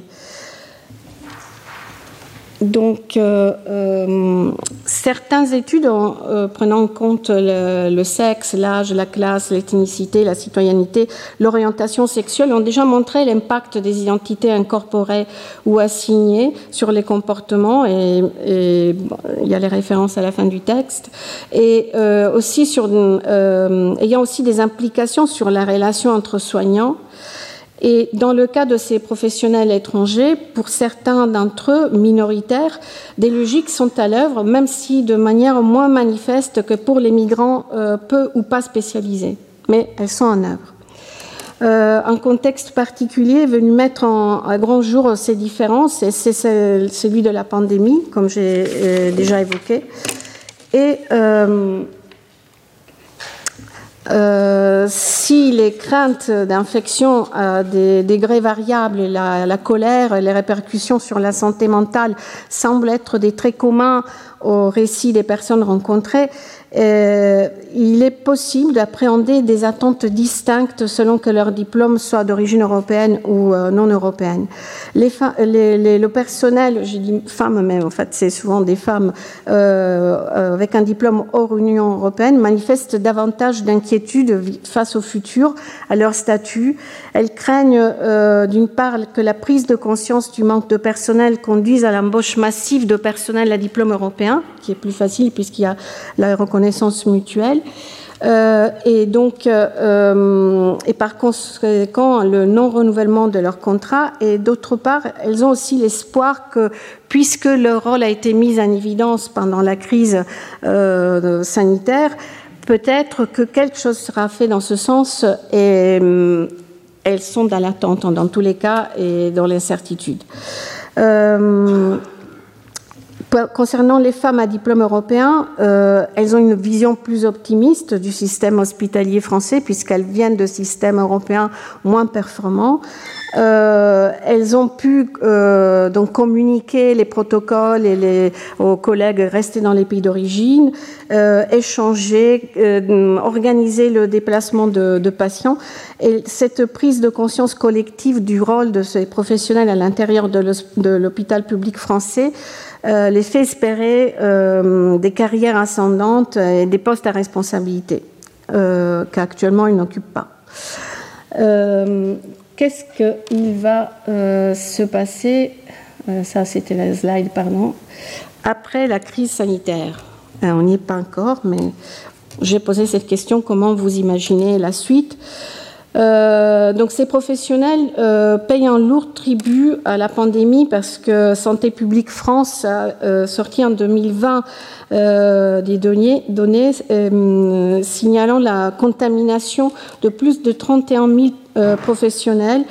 Donc, euh, euh, certaines études, euh, prenant en compte le, sexe, l'âge, la classe, l'ethnicité, la citoyenneté, l'orientation sexuelle, ont déjà montré l'impact des identités incorporées ou assignées sur les comportements, et, il y a les références à la fin du texte, et aussi sur, ayant aussi des implications sur la relation entre soignants et dans le cas de ces professionnels étrangers, pour certains d'entre eux, minoritaires, des logiques sont à l'œuvre, même si de manière moins manifeste que pour les migrants euh, peu ou pas spécialisés. Mais elles sont en œuvre. Euh, un contexte particulier est venu mettre à grand jour ces différences, et c'est celui de la pandémie, comme j'ai euh, déjà évoqué. Et euh, si les craintes d'infection à des degrés variables, la, la, colère, les répercussions sur la santé mentale semblent être des traits communs au récit des personnes rencontrées, euh, il est possible d'appréhender des attentes distinctes selon que leur diplôme soit d'origine européenne ou euh, non européenne. Le personnel, je dis femmes mais en fait c'est souvent des femmes euh, avec un diplôme hors Union européenne, manifestent davantage d'inquiétude face au futur, à leur statut. Elles craignent d'une part que la prise de conscience du manque de personnel conduise à l'embauche massive de personnel à diplôme européen, qui est plus facile puisqu'il y a la reconnaissance mutuelle. et donc, et par conséquent, le non-renouvellement de leur contrat. Et d'autre part, elles ont aussi l'espoir que, puisque leur rôle a été mis en évidence pendant la crise sanitaire, peut-être que quelque chose sera fait dans ce sens et elles sont dans l'attente dans tous les cas et dans l'incertitude. Concernant les femmes à diplôme européen, euh, elles ont une vision plus optimiste du système hospitalier français puisqu'elles viennent de systèmes européens moins performants. Euh, elles ont pu euh, donc communiquer les protocoles et les, aux collègues restés dans les pays d'origine, échanger, organiser le déplacement de, patients. Et cette prise de conscience collective du rôle de ces professionnels à l'intérieur de l'hôpital public français les fait espérer des carrières ascendantes et des postes à responsabilité qu'actuellement ils n'occupent pas. Qu'est-ce qu'il va euh, se passer euh, Ça, c'était la slide, pardon. Après la crise sanitaire? Euh, on n'y est pas encore, mais j'ai posé cette question comment vous imaginez la suite? Donc ces professionnels payent un lourd tribut à la pandémie parce que Santé publique France a sorti en 2020 des données, données signalant la contamination de plus de 31 000 euh, professionnels,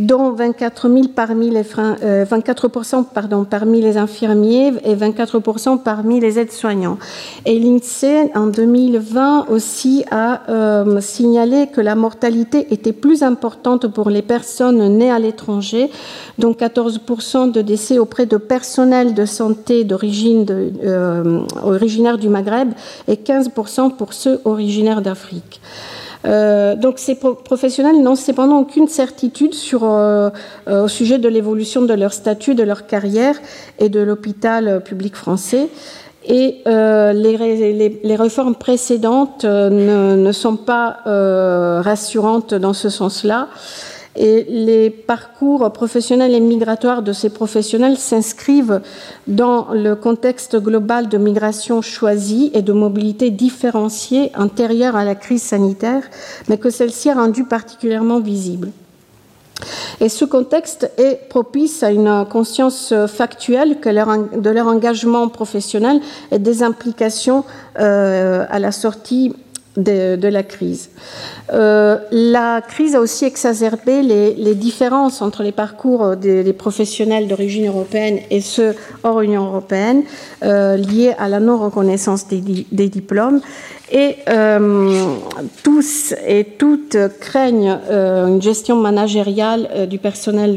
dont 24 000 parmi les 24 euh, pardon, parmi les infirmiers et 24% parmi les aides-soignants. Et l'INSEE, en 2020 aussi, a euh, signalé que la mortalité était plus importante pour les personnes nées à l'étranger, dont 14% de décès auprès de personnel de santé d'origine originaire du Maghreb et 15% pour ceux originaires d'Afrique. Euh, donc ces professionnels n'ont cependant aucune certitude sur, euh, euh, au sujet de l'évolution de leur statut, de leur carrière et de l'hôpital public français. Et les, les, réformes précédentes ne, sont pas rassurantes dans ce sens-là. Et les parcours professionnels et migratoires de ces professionnels s'inscrivent dans le contexte global de migration choisie et de mobilité différenciée antérieure à la crise sanitaire, mais que celle-ci a rendu particulièrement visible. Et ce contexte est propice à une conscience factuelle de leur engagement professionnel et des implications euh, à la sortie de, la crise. Euh, la crise a aussi exacerbé les, différences entre les parcours des, professionnels d'origine européenne et ceux hors Union européenne, euh, liés à la non-reconnaissance des, diplômes. Et euh, tous et toutes craignent une gestion managériale du personnel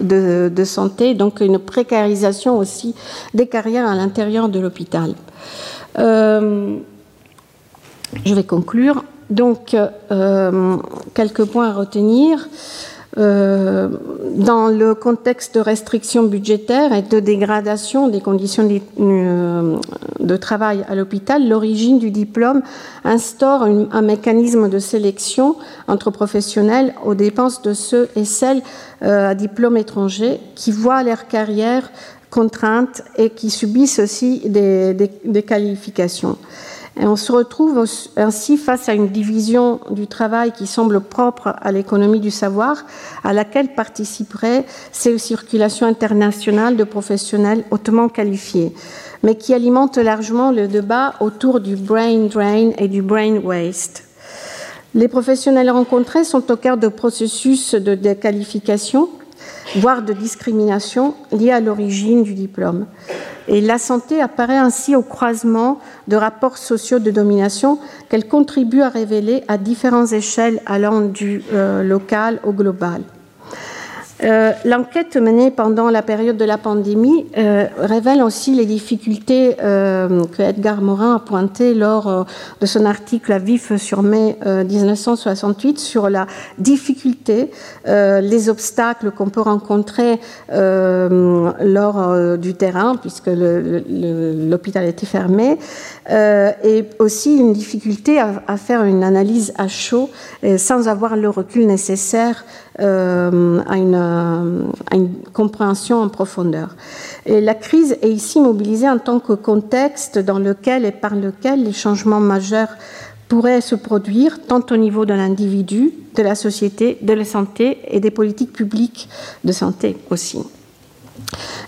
de, de, santé, donc une précarisation aussi des carrières à l'intérieur de l'hôpital. Je vais conclure. Donc, euh, quelques points à retenir. Euh, dans le contexte de restrictions budgétaires et de dégradation des conditions de, euh, travail à l'hôpital, l'origine du diplôme instaure un mécanisme de sélection entre professionnels aux dépenses de ceux et celles à diplôme étranger qui voient leur carrière contrainte et qui subissent aussi des qualifications. On se retrouve ainsi face à une division du travail qui semble propre à l'économie du savoir, à laquelle participeraient ces circulations internationales de professionnels hautement qualifiés, mais qui alimente largement le débat autour du brain drain et du brain waste. Les professionnels rencontrés sont au cœur de processus de déqualification, voire de discrimination liés à l'origine du diplôme. Et la santé apparaît ainsi au croisement de rapports sociaux de domination qu'elle contribue à révéler à différentes échelles allant du euh, local au global. Euh, l'enquête menée pendant la période de la pandémie euh, révèle aussi les difficultés euh, que Edgar Morin a pointées lors de son article à vif sur mai 1968 sur la difficulté, les obstacles qu'on peut rencontrer lors du terrain, puisque l'hôpital était fermé, et aussi une difficulté à, à, faire une analyse à chaud sans avoir le recul nécessaire euh, à, une, à, une, compréhension en profondeur. La crise est ici mobilisée en tant que contexte dans lequel et par lequel les changements majeurs pourrait se produire tant au niveau de l'individu, de la société, de la santé et des politiques publiques de santé aussi.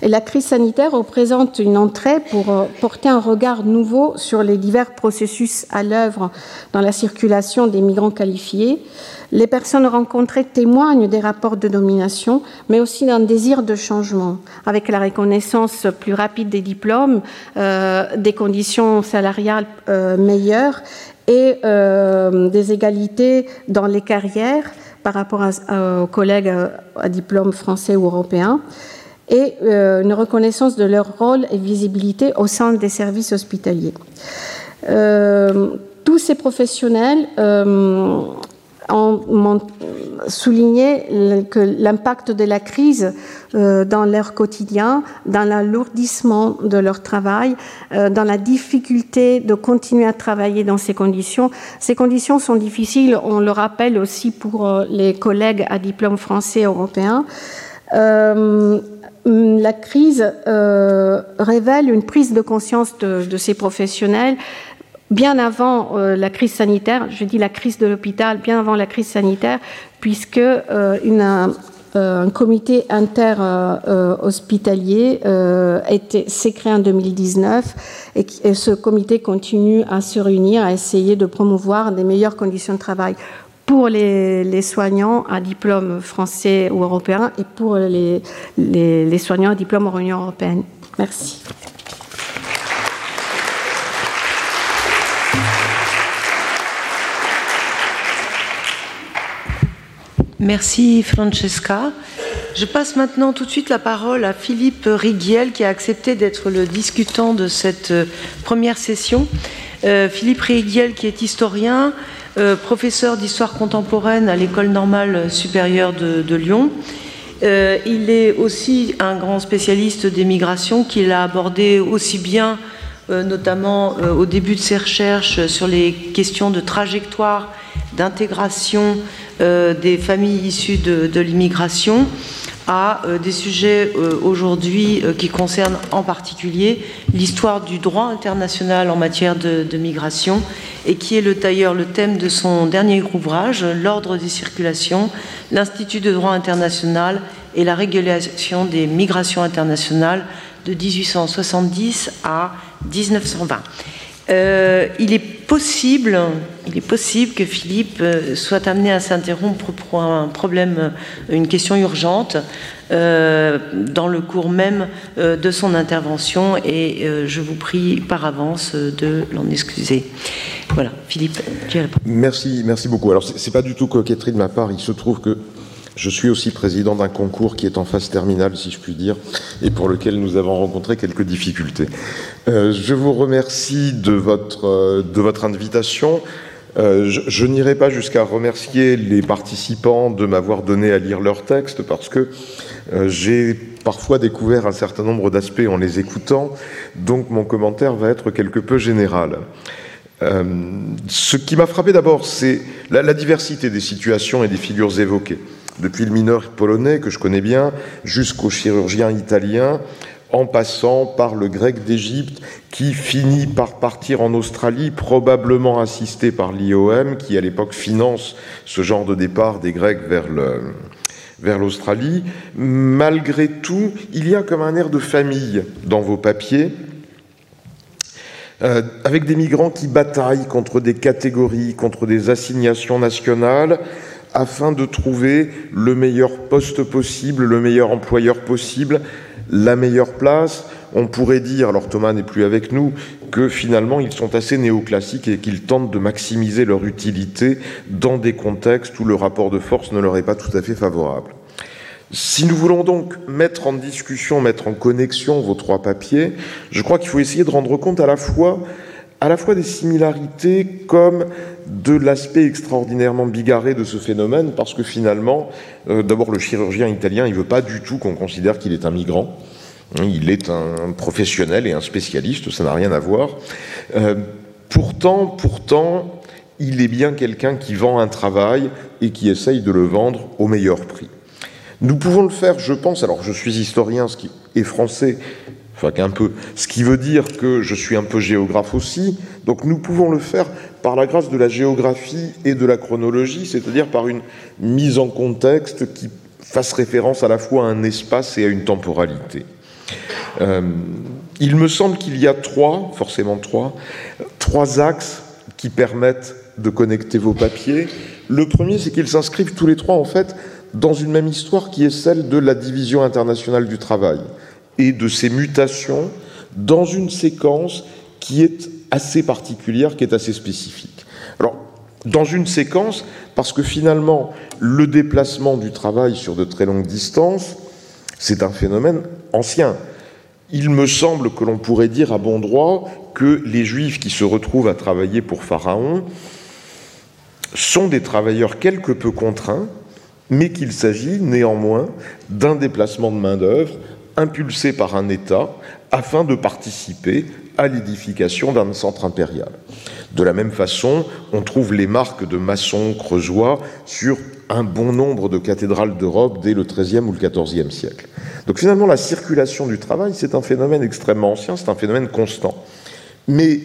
Et la crise sanitaire représente une entrée pour euh, porter un regard nouveau sur les divers processus à l'œuvre dans la circulation des migrants qualifiés. Les personnes rencontrées témoignent des rapports de domination, mais aussi d'un désir de changement, avec la reconnaissance plus rapide des diplômes, euh, des conditions salariales euh, meilleures et des égalités dans les carrières par rapport aux collègues à diplôme français ou européen et euh, une reconnaissance de leur rôle et visibilité au sein des services hospitaliers. Euh, tous ces professionnels euh, ont souligné que l'impact de la crise dans leur quotidien, dans l'alourdissement de leur travail, dans la difficulté de continuer à travailler dans ces conditions. Ces conditions sont difficiles, on le rappelle aussi pour les collègues à diplôme français européen. Hum, la crise euh, révèle une prise de conscience de, ces professionnels. Bien avant euh, la crise sanitaire, je dis la crise de l'hôpital, bien avant la crise sanitaire, puisque euh, un, comité inter-hospitalier s'est créé en 2019 et, et, ce comité continue à se réunir, à essayer de promouvoir des meilleures conditions de travail pour les, soignants à diplôme français ou européen et pour les, soignants à diplôme en Union européenne. Merci. Merci Francesca. Je passe maintenant tout de suite la parole à Philippe Riguiel qui a accepté d'être le discutant de cette euh, première session. Euh, Philippe Riguiel qui est historien, euh, professeur d'histoire contemporaine à l'École normale supérieure de, Lyon. Euh, il est aussi un grand spécialiste des migrations qu'il a abordé aussi bien, euh, notamment au début de ses recherches, sur les questions de trajectoire, d'intégration des familles issues de l'immigration, à euh, des sujets euh, aujourd'hui euh, qui concernent en particulier l'histoire du droit international en matière de, migration et qui est le, le thème de son dernier ouvrage, L'ordre des circulations, l'Institut de droit international et la régulation des migrations internationales de 1870 à 1920. Il est possible, il est possible que Philippe euh, soit amené à s'interrompre pour un problème, euh, une question urgente euh, dans le cours même de son intervention et je vous prie par avance de l'en excuser. Voilà, Philippe, tu réponds. Merci, merci beaucoup. Alors, c'est pas du tout coquetterie de ma part. Il se trouve que je suis aussi président d'un concours qui est en phase terminale, si je puis dire, et pour lequel nous avons rencontré quelques difficultés. Euh, je vous remercie de votre, euh, invitation. Euh, je, n'irai pas jusqu'à remercier les participants de m'avoir donné à lire leur texte parce que j'ai parfois découvert un certain nombre d'aspects en les écoutant, donc mon commentaire va être quelque peu général. ce qui m'a frappé d'abord, c'est la, diversité des situations et des figures évoquées depuis le mineur polonais que je connais bien jusqu'au chirurgien italien, en passant par le grec d'Égypte qui finit par partir en Australie, probablement assisté par l'IOM qui à l'époque finance ce genre de départ des Grecs vers l'Australie. Malgré tout, il y a comme un air de famille dans vos papiers, euh, avec des migrants qui bataillent contre des catégories, contre des assignations nationales, afin de trouver le meilleur poste possible, le meilleur employeur possible, la meilleure place. On pourrait dire, alors Thomas n'est plus avec nous, que finalement ils sont assez néoclassiques et qu'ils tentent de maximiser leur utilité dans des contextes où le rapport de force ne leur est pas tout à fait favorable. Si nous voulons donc mettre en discussion, mettre en connexion vos trois papiers, je crois qu'il faut essayer de rendre compte à la fois à la fois des similarités comme de l'aspect extraordinairement bigarré de ce phénomène, parce que finalement, euh, d'abord le chirurgien italien, il ne veut pas du tout qu'on considère qu'il est un migrant. Il est un professionnel et un spécialiste, ça n'a rien à voir. Euh, pourtant, pourtant, il est bien quelqu'un qui vend un travail et qui essaye de le vendre au meilleur prix. Nous pouvons le faire, je pense, alors je suis historien, ce qui est français, Enfin, peu. Ce qui veut dire que je suis un peu géographe aussi. Donc nous pouvons le faire par la grâce de la géographie et de la chronologie, c'est-à-dire par une mise en contexte qui fasse référence à la fois à un espace et à une temporalité. Euh, il me semble qu'il y a trois, forcément trois, trois axes qui permettent de connecter vos papiers. Le premier, c'est qu'ils s'inscrivent tous les trois, en fait, dans une même histoire qui est celle de la division internationale du travail et de ses mutations dans une séquence qui est assez particulière, qui est assez spécifique. Alors, dans une séquence, parce que finalement, le déplacement du travail sur de très longues distances, c'est un phénomène ancien. Il me semble que l'on pourrait dire à bon droit que les Juifs qui se retrouvent à travailler pour Pharaon sont des travailleurs quelque peu contraints, mais qu'il s'agit néanmoins d'un déplacement de main-d'œuvre impulsé par un État afin de participer à l'édification d'un centre impérial. De la même façon, on trouve les marques de maçons creusois sur un bon nombre de cathédrales d'Europe dès le XIIIe ou le XIVe siècle. Donc finalement, la circulation du travail, c'est un phénomène extrêmement ancien, c'est un phénomène constant. Mais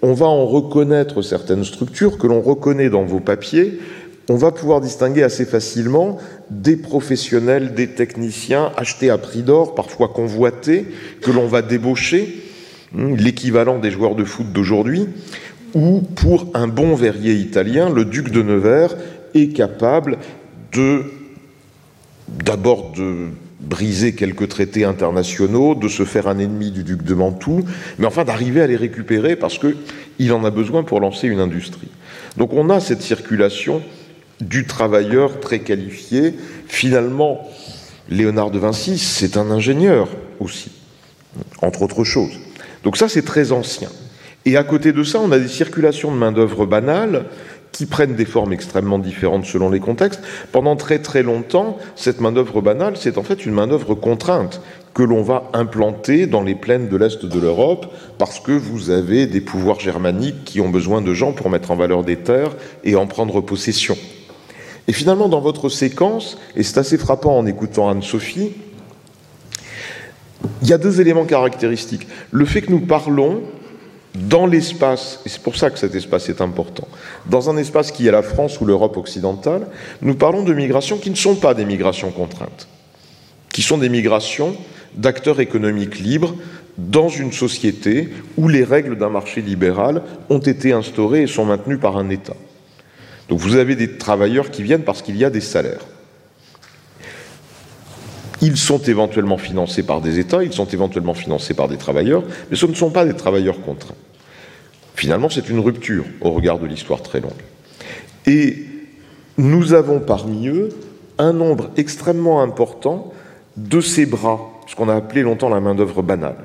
on va en reconnaître certaines structures que l'on reconnaît dans vos papiers, on va pouvoir distinguer assez facilement des professionnels, des techniciens achetés à prix d'or, parfois convoités, que l'on va débaucher, hmm, l'équivalent des joueurs de foot d'aujourd'hui, ou pour un bon verrier italien, le duc de Nevers est capable de d'abord de briser quelques traités internationaux, de se faire un ennemi du duc de Mantoue, mais enfin d'arriver à les récupérer parce qu'il en a besoin pour lancer une industrie. Donc on a cette circulation du travailleur très qualifié. Finalement, Léonard de Vinci, c'est un ingénieur aussi, entre autres choses. Donc ça, c'est très ancien. Et à côté de ça, on a des circulations de main-d'œuvre banales qui prennent des formes extrêmement différentes selon les contextes. Pendant très très longtemps, cette main-d'œuvre banale, c'est en fait une main-d'œuvre contrainte que l'on va implanter dans les plaines de l'Est de l'Europe parce que vous avez des pouvoirs germaniques qui ont besoin de gens pour mettre en valeur des terres et en prendre possession. Et finalement, dans votre séquence, et c'est assez frappant en écoutant Anne-Sophie, il y a deux éléments caractéristiques. Le fait que nous parlons dans l'espace, et c'est pour ça que cet espace est important, dans un espace qui est la France ou l'Europe occidentale, nous parlons de migrations qui ne sont pas des migrations contraintes, qui sont des migrations d'acteurs économiques libres dans une société où les règles d'un marché libéral ont été instaurées et sont maintenues par un État. Donc vous avez des travailleurs qui viennent parce qu'il y a des salaires. Ils sont éventuellement financés par des États, ils sont éventuellement financés par des travailleurs, mais ce ne sont pas des travailleurs contraints. Finalement, c'est une rupture au regard de l'histoire très longue. Et nous avons parmi eux un nombre extrêmement important de ces bras, ce qu'on a appelé longtemps la main-d'œuvre banale.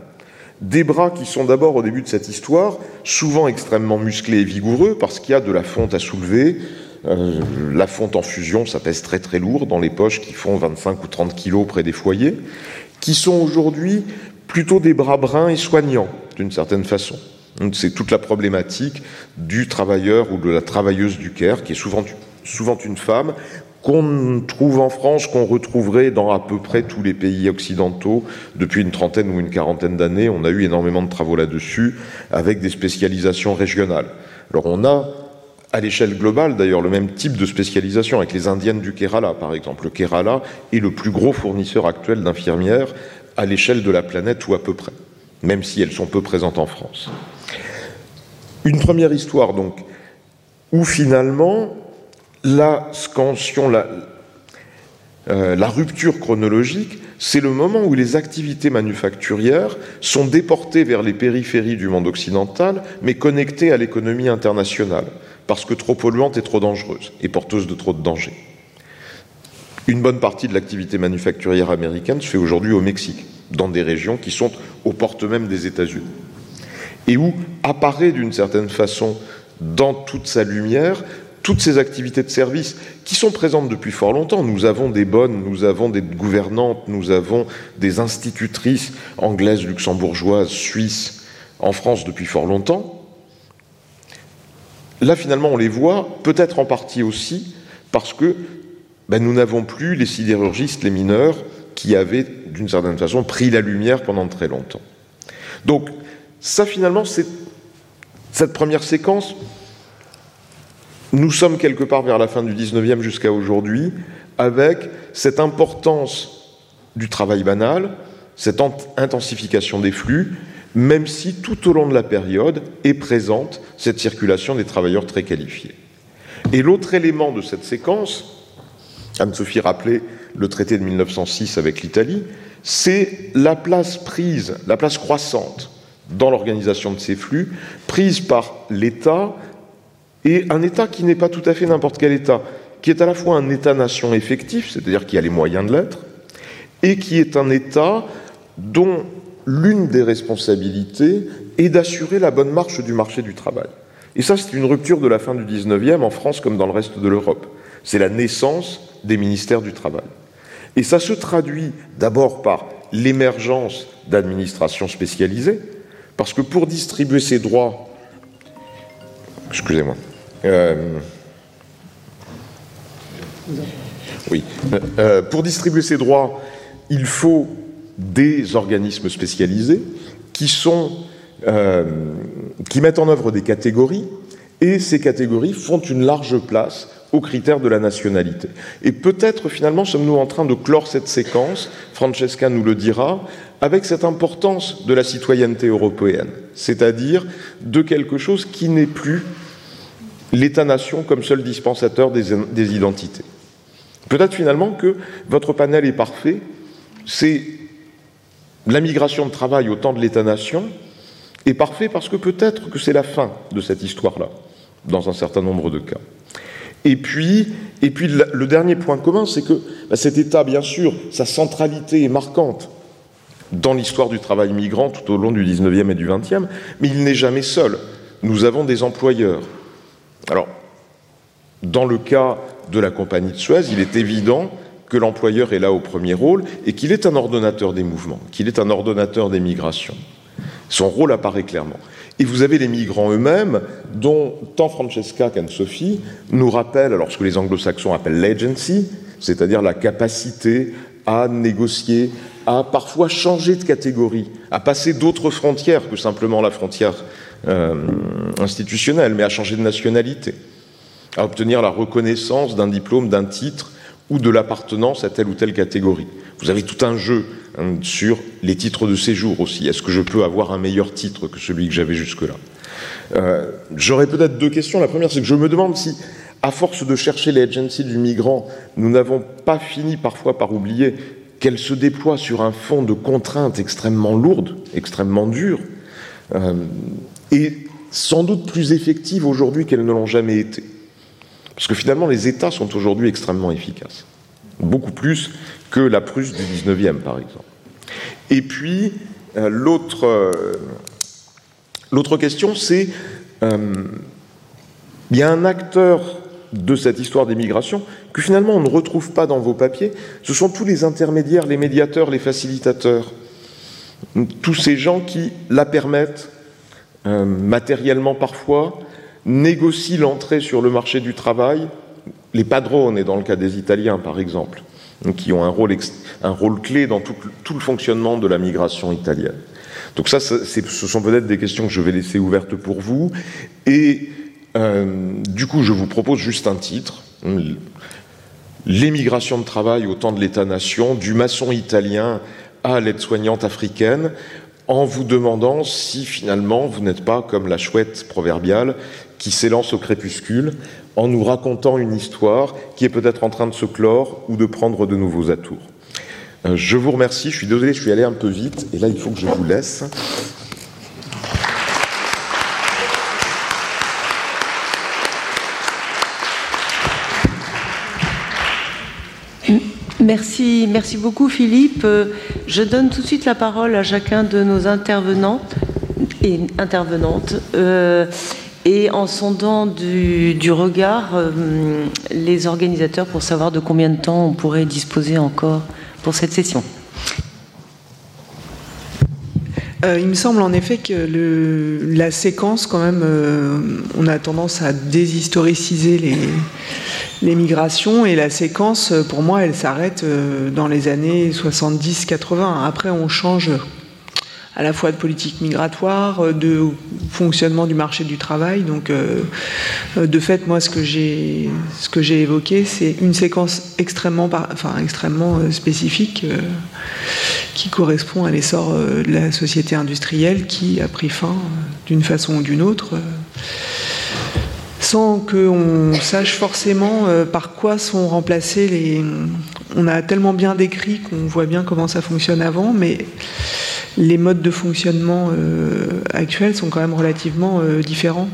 Des bras qui sont d'abord, au début de cette histoire, souvent extrêmement musclés et vigoureux, parce qu'il y a de la fonte à soulever. Euh, la fonte en fusion, ça pèse très très lourd dans les poches qui font 25 ou 30 kilos près des foyers, qui sont aujourd'hui plutôt des bras bruns et soignants, d'une certaine façon. C'est toute la problématique du travailleur ou de la travailleuse du Caire, qui est souvent, souvent une femme, qu'on trouve en France, qu'on retrouverait dans à peu près tous les pays occidentaux depuis une trentaine ou une quarantaine d'années. On a eu énormément de travaux là-dessus, avec des spécialisations régionales. Alors on a à l'échelle globale d'ailleurs le même type de spécialisation avec les indiennes du Kerala par exemple. Le Kerala est le plus gros fournisseur actuel d'infirmières à l'échelle de la planète ou à peu près, même si elles sont peu présentes en France. Une première histoire donc où finalement euh, la, rupture chronologique, c'est le moment où les activités manufacturières sont déportées vers les périphéries du monde occidental, mais connectées à l'économie internationale, parce que trop polluante et trop dangereuse, et porteuse de trop de dangers. Une bonne partie de l'activité manufacturière américaine se fait aujourd'hui au Mexique, dans des régions qui sont aux portes même des États-Unis, et où apparaît d'une certaine façon, dans toute sa lumière, toutes ces activités de service qui sont présentes depuis fort longtemps. Nous avons des bonnes, nous avons des gouvernantes, nous avons des institutrices anglaises, luxembourgeoises, suisses en France depuis fort longtemps. Là, finalement, on les voit, peut-être en partie aussi, parce que ben, nous n'avons plus les sidérurgistes, les mineurs, qui avaient, d'une certaine façon, pris la lumière pendant très longtemps. Donc ça finalement, c'est cette première séquence. Nous sommes quelque part vers la fin du 19e jusqu'à aujourd'hui, avec cette importance du travail banal, cette intensification des flux, même si tout au long de la période est présente cette circulation des travailleurs très qualifiés. Et l'autre élément de cette séquence, Anne-Sophie rappelait le traité de 1906 avec l'Italie, c'est la place prise, la place croissante dans l'organisation de ces flux, prise par l'État, et un État qui n'est pas tout à fait n'importe quel État, qui est à la fois un État-nation effectif, c'est-à-dire qui a les moyens de l'être, et qui est un État dont l'une des responsabilités est d'assurer la bonne marche du marché du travail. Et ça, c'est une rupture de la fin du 19e en France comme dans le reste de l'Europe. C'est la naissance des ministères du travail. Et ça se traduit d'abord par l'émergence d'administrations spécialisées, parce que pour distribuer ces droits, excusez-moi, euh, oui, euh, euh, pour distribuer ces droits, il faut des organismes spécialisés qui sont qui mettent en œuvre des catégories et ces catégories font une large place aux critères de la nationalité. Et peut-être finalement sommes-nous en train de clore cette séquence, Francesca nous le dira, avec cette importance de la citoyenneté européenne, c'est-à-dire de quelque chose qui n'est plus l'État-nation comme seul dispensateur des, identités. Peut-être finalement que votre panel est parfait, c'est la migration de travail au temps de l'État-nation est parfait parce que peut-être que c'est la fin de cette histoire-là, dans un certain nombre de cas. Et puis, et puis le dernier point commun, c'est que bah, cet État, bien sûr, sa centralité est marquante dans l'histoire du travail migrant tout au long du 19e et du 20e, mais il n'est jamais seul. Nous avons des employeurs. Alors, dans le cas de la compagnie de Suez, il est évident que l'employeur est là au premier rôle et qu'il est un ordonnateur des mouvements, qu'il est un ordonnateur des migrations. Son rôle apparaît clairement. Et vous avez les migrants eux-mêmes, dont tant Francesca qu'Anne-Sophie nous rappellent, alors ce que les anglo-saxons appellent l'agency, c'est-à-dire la capacité à négocier, à parfois changer de catégorie, à passer d'autres frontières que simplement la frontière institutionnelle, mais à changer de nationalité, à obtenir la reconnaissance d'un diplôme, d'un titre ou de l'appartenance à telle ou telle catégorie. Vous avez tout un jeu hein, sur les titres de séjour aussi. Est-ce que je peux avoir un meilleur titre que celui que j'avais jusque-là? Euh, J'aurais peut-être deux questions. La première, c'est que je me demande si, à force de chercher les agencies du migrant, nous n'avons pas fini parfois par oublier qu'elles se déploient sur un fond de contraintes extrêmement lourdes, extrêmement dures, euh, et sans doute plus effectives aujourd'hui qu'elles ne l'ont jamais été. Parce que finalement, les États sont aujourd'hui extrêmement efficaces. Beaucoup plus que la Prusse du 19e, par exemple. Et puis, euh, euh, l'autre question, c'est euh, il y a un acteur de cette histoire des migrations que finalement on ne retrouve pas dans vos papiers. Ce sont tous les intermédiaires, les médiateurs, les facilitateurs, tous ces gens qui la permettent, matériellement parfois, négocient l'entrée sur le marché du travail, les padrones, et dans le cas des Italiens par exemple, qui ont un rôle, un rôle clé dans tout, le fonctionnement de la migration italienne. Donc ça, ce sont peut-être des questions que je vais laisser ouvertes pour vous. Et euh, du coup, je vous propose juste un titre. L'émigration de travail au temps de l'État-nation, du maçon italien à l'aide-soignante africaine, en vous demandant si finalement vous n'êtes pas comme la chouette proverbiale qui s'élance au crépuscule en nous racontant une histoire qui est peut-être en train de se clore ou de prendre de nouveaux atours. Euh, je vous remercie, je suis désolé, je suis allé un peu vite, et là il faut que je vous laisse. Merci, merci beaucoup Philippe. Euh, je donne tout de suite la parole à chacun de nos intervenants et intervenantes. Euh, et en sondant du, regard euh, les organisateurs pour savoir de combien de temps on pourrait disposer encore pour cette session. Il me semble en effet que la séquence, quand même, on a tendance à déshistoriciser les, les, migrations et la séquence, pour moi, elle s'arrête dans les années 70-80. Après, on change à la fois de politique migratoire, de fonctionnement du marché du travail. Donc, de fait, moi, ce que j'ai, évoqué, c'est une séquence extrêmement spécifique qui correspond à l'essor de la société industrielle qui a pris fin d'une façon ou d'une autre sans qu'on sache forcément euh, par quoi sont remplacés les. On a tellement bien décrit qu'on voit bien comment ça fonctionne avant, mais les modes de fonctionnement euh, actuels sont quand même relativement euh, différents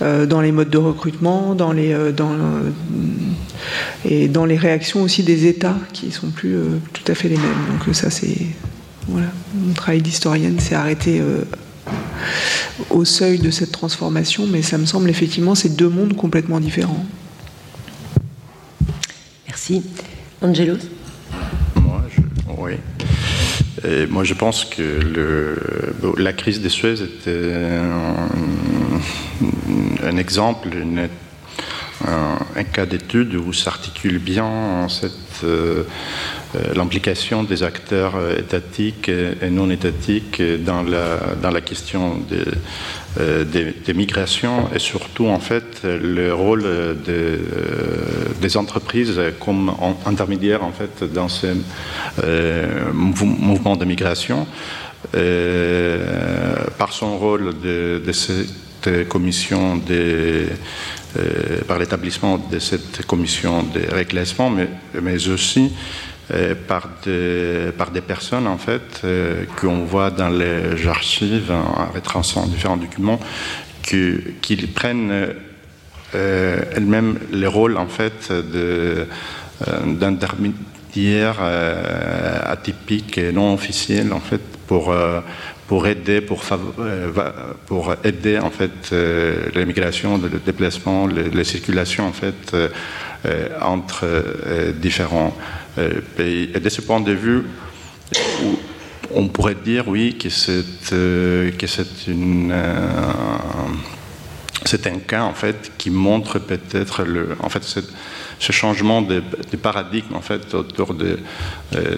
dans les modes de recrutement, dans les, dans, et dans les réactions aussi des États qui sont plus tout à fait les mêmes. Donc ça, c'est voilà, mon travail d'historienne s'est arrêté au seuil de cette transformation, mais ça me semble effectivement ces deux mondes complètement différents. Merci. Angelos? Moi, je, oui. moi, je pense que le, la crise des Suez était un, exemple, un, cas d'étude où s'articule bien euh, euh, l'implication des acteurs euh, étatiques et non étatiques dans la, dans la question euh, des, migrations et surtout en fait le rôle des entreprises comme intermédiaires en fait dans ces mouvements de migration par son rôle de, commission des par l'établissement de cette commission de réclassement, mais, aussi euh, par, des, personnes en fait euh, qu'on voit dans les archives en retraçant différents documents qu'ils prennent euh, elles-mêmes les rôles en fait d'intermédiaires atypiques et non officiels en fait pour pour aider, pour, pour aider en fait l'immigration, le déplacement, la circulation en fait entre différents euh, et de ce point de vue, on pourrait dire, oui, que c'est euh, que c'est une euh, c'est un cas en fait qui montre peut-être le en fait ce changement de, paradigme en fait autour de,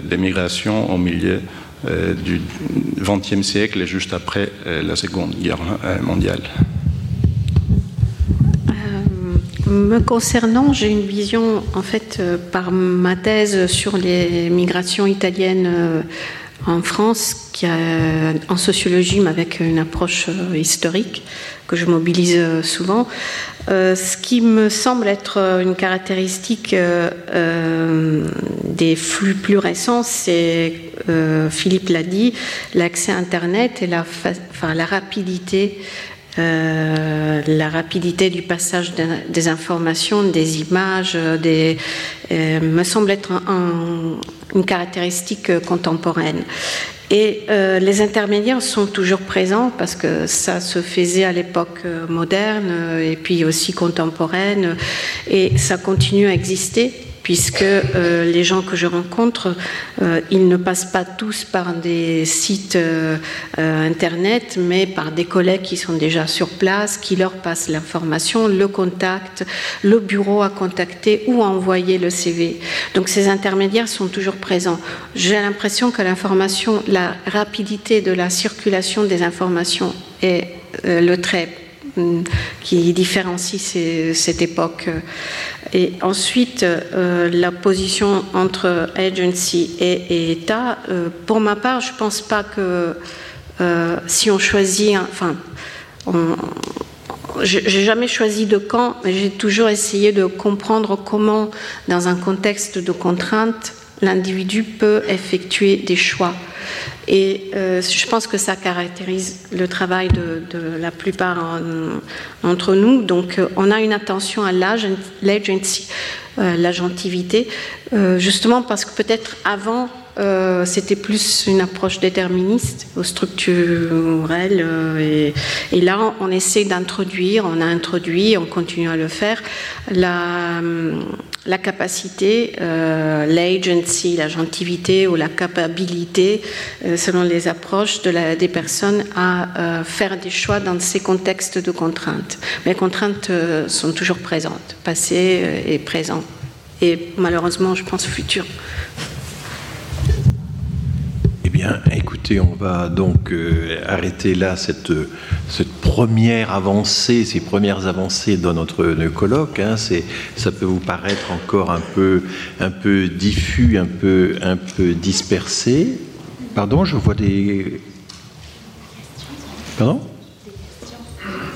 des migrations au milieu du XXe siècle et juste après la Seconde Guerre mondiale. Me concernant, j'ai une vision, en fait, euh, par ma thèse sur les migrations italiennes euh, en France, qui en sociologie, mais avec une approche euh, historique que je mobilise souvent. ce qui me semble être une caractéristique des flux plus récents, c'est, Philippe l'a dit, l'accès Internet et la, rapidité euh, la rapidité du passage des informations, des images, euh, me semble être une caractéristique contemporaine. Et euh, les intermédiaires sont toujours présents parce que ça se faisait à l'époque moderne et puis aussi contemporaine et ça continue à exister puisque euh, les gens que je rencontre, euh, ils ne passent pas tous par des sites euh, Internet, mais par des collègues qui sont déjà sur place, qui leur passent l'information, le contact, le bureau à contacter ou à envoyer le CV. Donc ces intermédiaires sont toujours présents. J'ai l'impression que l'information, la rapidité de la circulation des informations est le trait qui différencie cette époque. Et ensuite, euh, la position entre agency et, État, euh, pour ma part, je ne pense pas que euh, si on choisit, enfin, j'ai jamais choisi de camp, mais j'ai toujours essayé de comprendre comment, dans un contexte de contrainte, l'individu peut effectuer des choix. Et euh, je pense que ça caractérise le travail de, la plupart d'entre nous. Donc, euh, on a une attention à l'agency, euh, l'agentivité, justement parce que peut-être avant, c'était plus une approche déterministe, structurelle. et, et, là, on essaie d'introduire, on a introduit, on continue à le faire, la la capacité, euh, l'agency, la gentilité ou la capacité, euh, selon les approches des personnes, à euh, faire des choix dans ces contextes de contraintes. Mais les contraintes sont toujours présentes, passées et présentes, et malheureusement, je pense, futures. Écoutez, on va donc euh, arrêter là cette, cette première avancée, ces premières avancées dans notre, colloque. Hein. ça peut vous paraître encore un peu, un peu diffus, un peu, un peu dispersé. Pardon, je vois des. Pardon?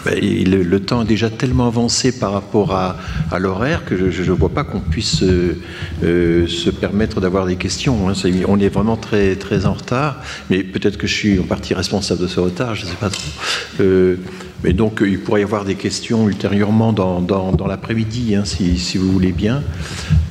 Ben, le, temps est déjà tellement avancé par rapport à, l'horaire que je ne vois pas qu'on puisse euh, euh, se permettre d'avoir des questions. Hein. on est vraiment très, très en retard, mais peut-être que je suis en partie responsable de ce retard, je ne sais pas trop. Euh, mais donc, il pourrait y avoir des questions ultérieurement dans, l'après-midi, hein, si, vous voulez bien.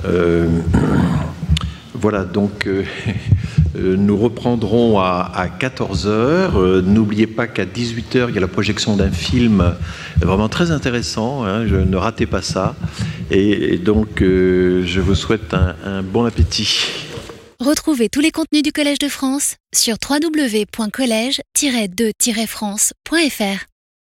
<clears throat> voilà, donc <laughs> nous reprendrons à, 14h. Euh, n'oubliez pas qu'à 18h, il y a la projection d'un film vraiment très intéressant. Hein, ne ratez pas ça. Et, donc, euh, je vous souhaite un, un bon appétit. Retrouvez tous les contenus du Collège de France sur www.colège-2-france.fr.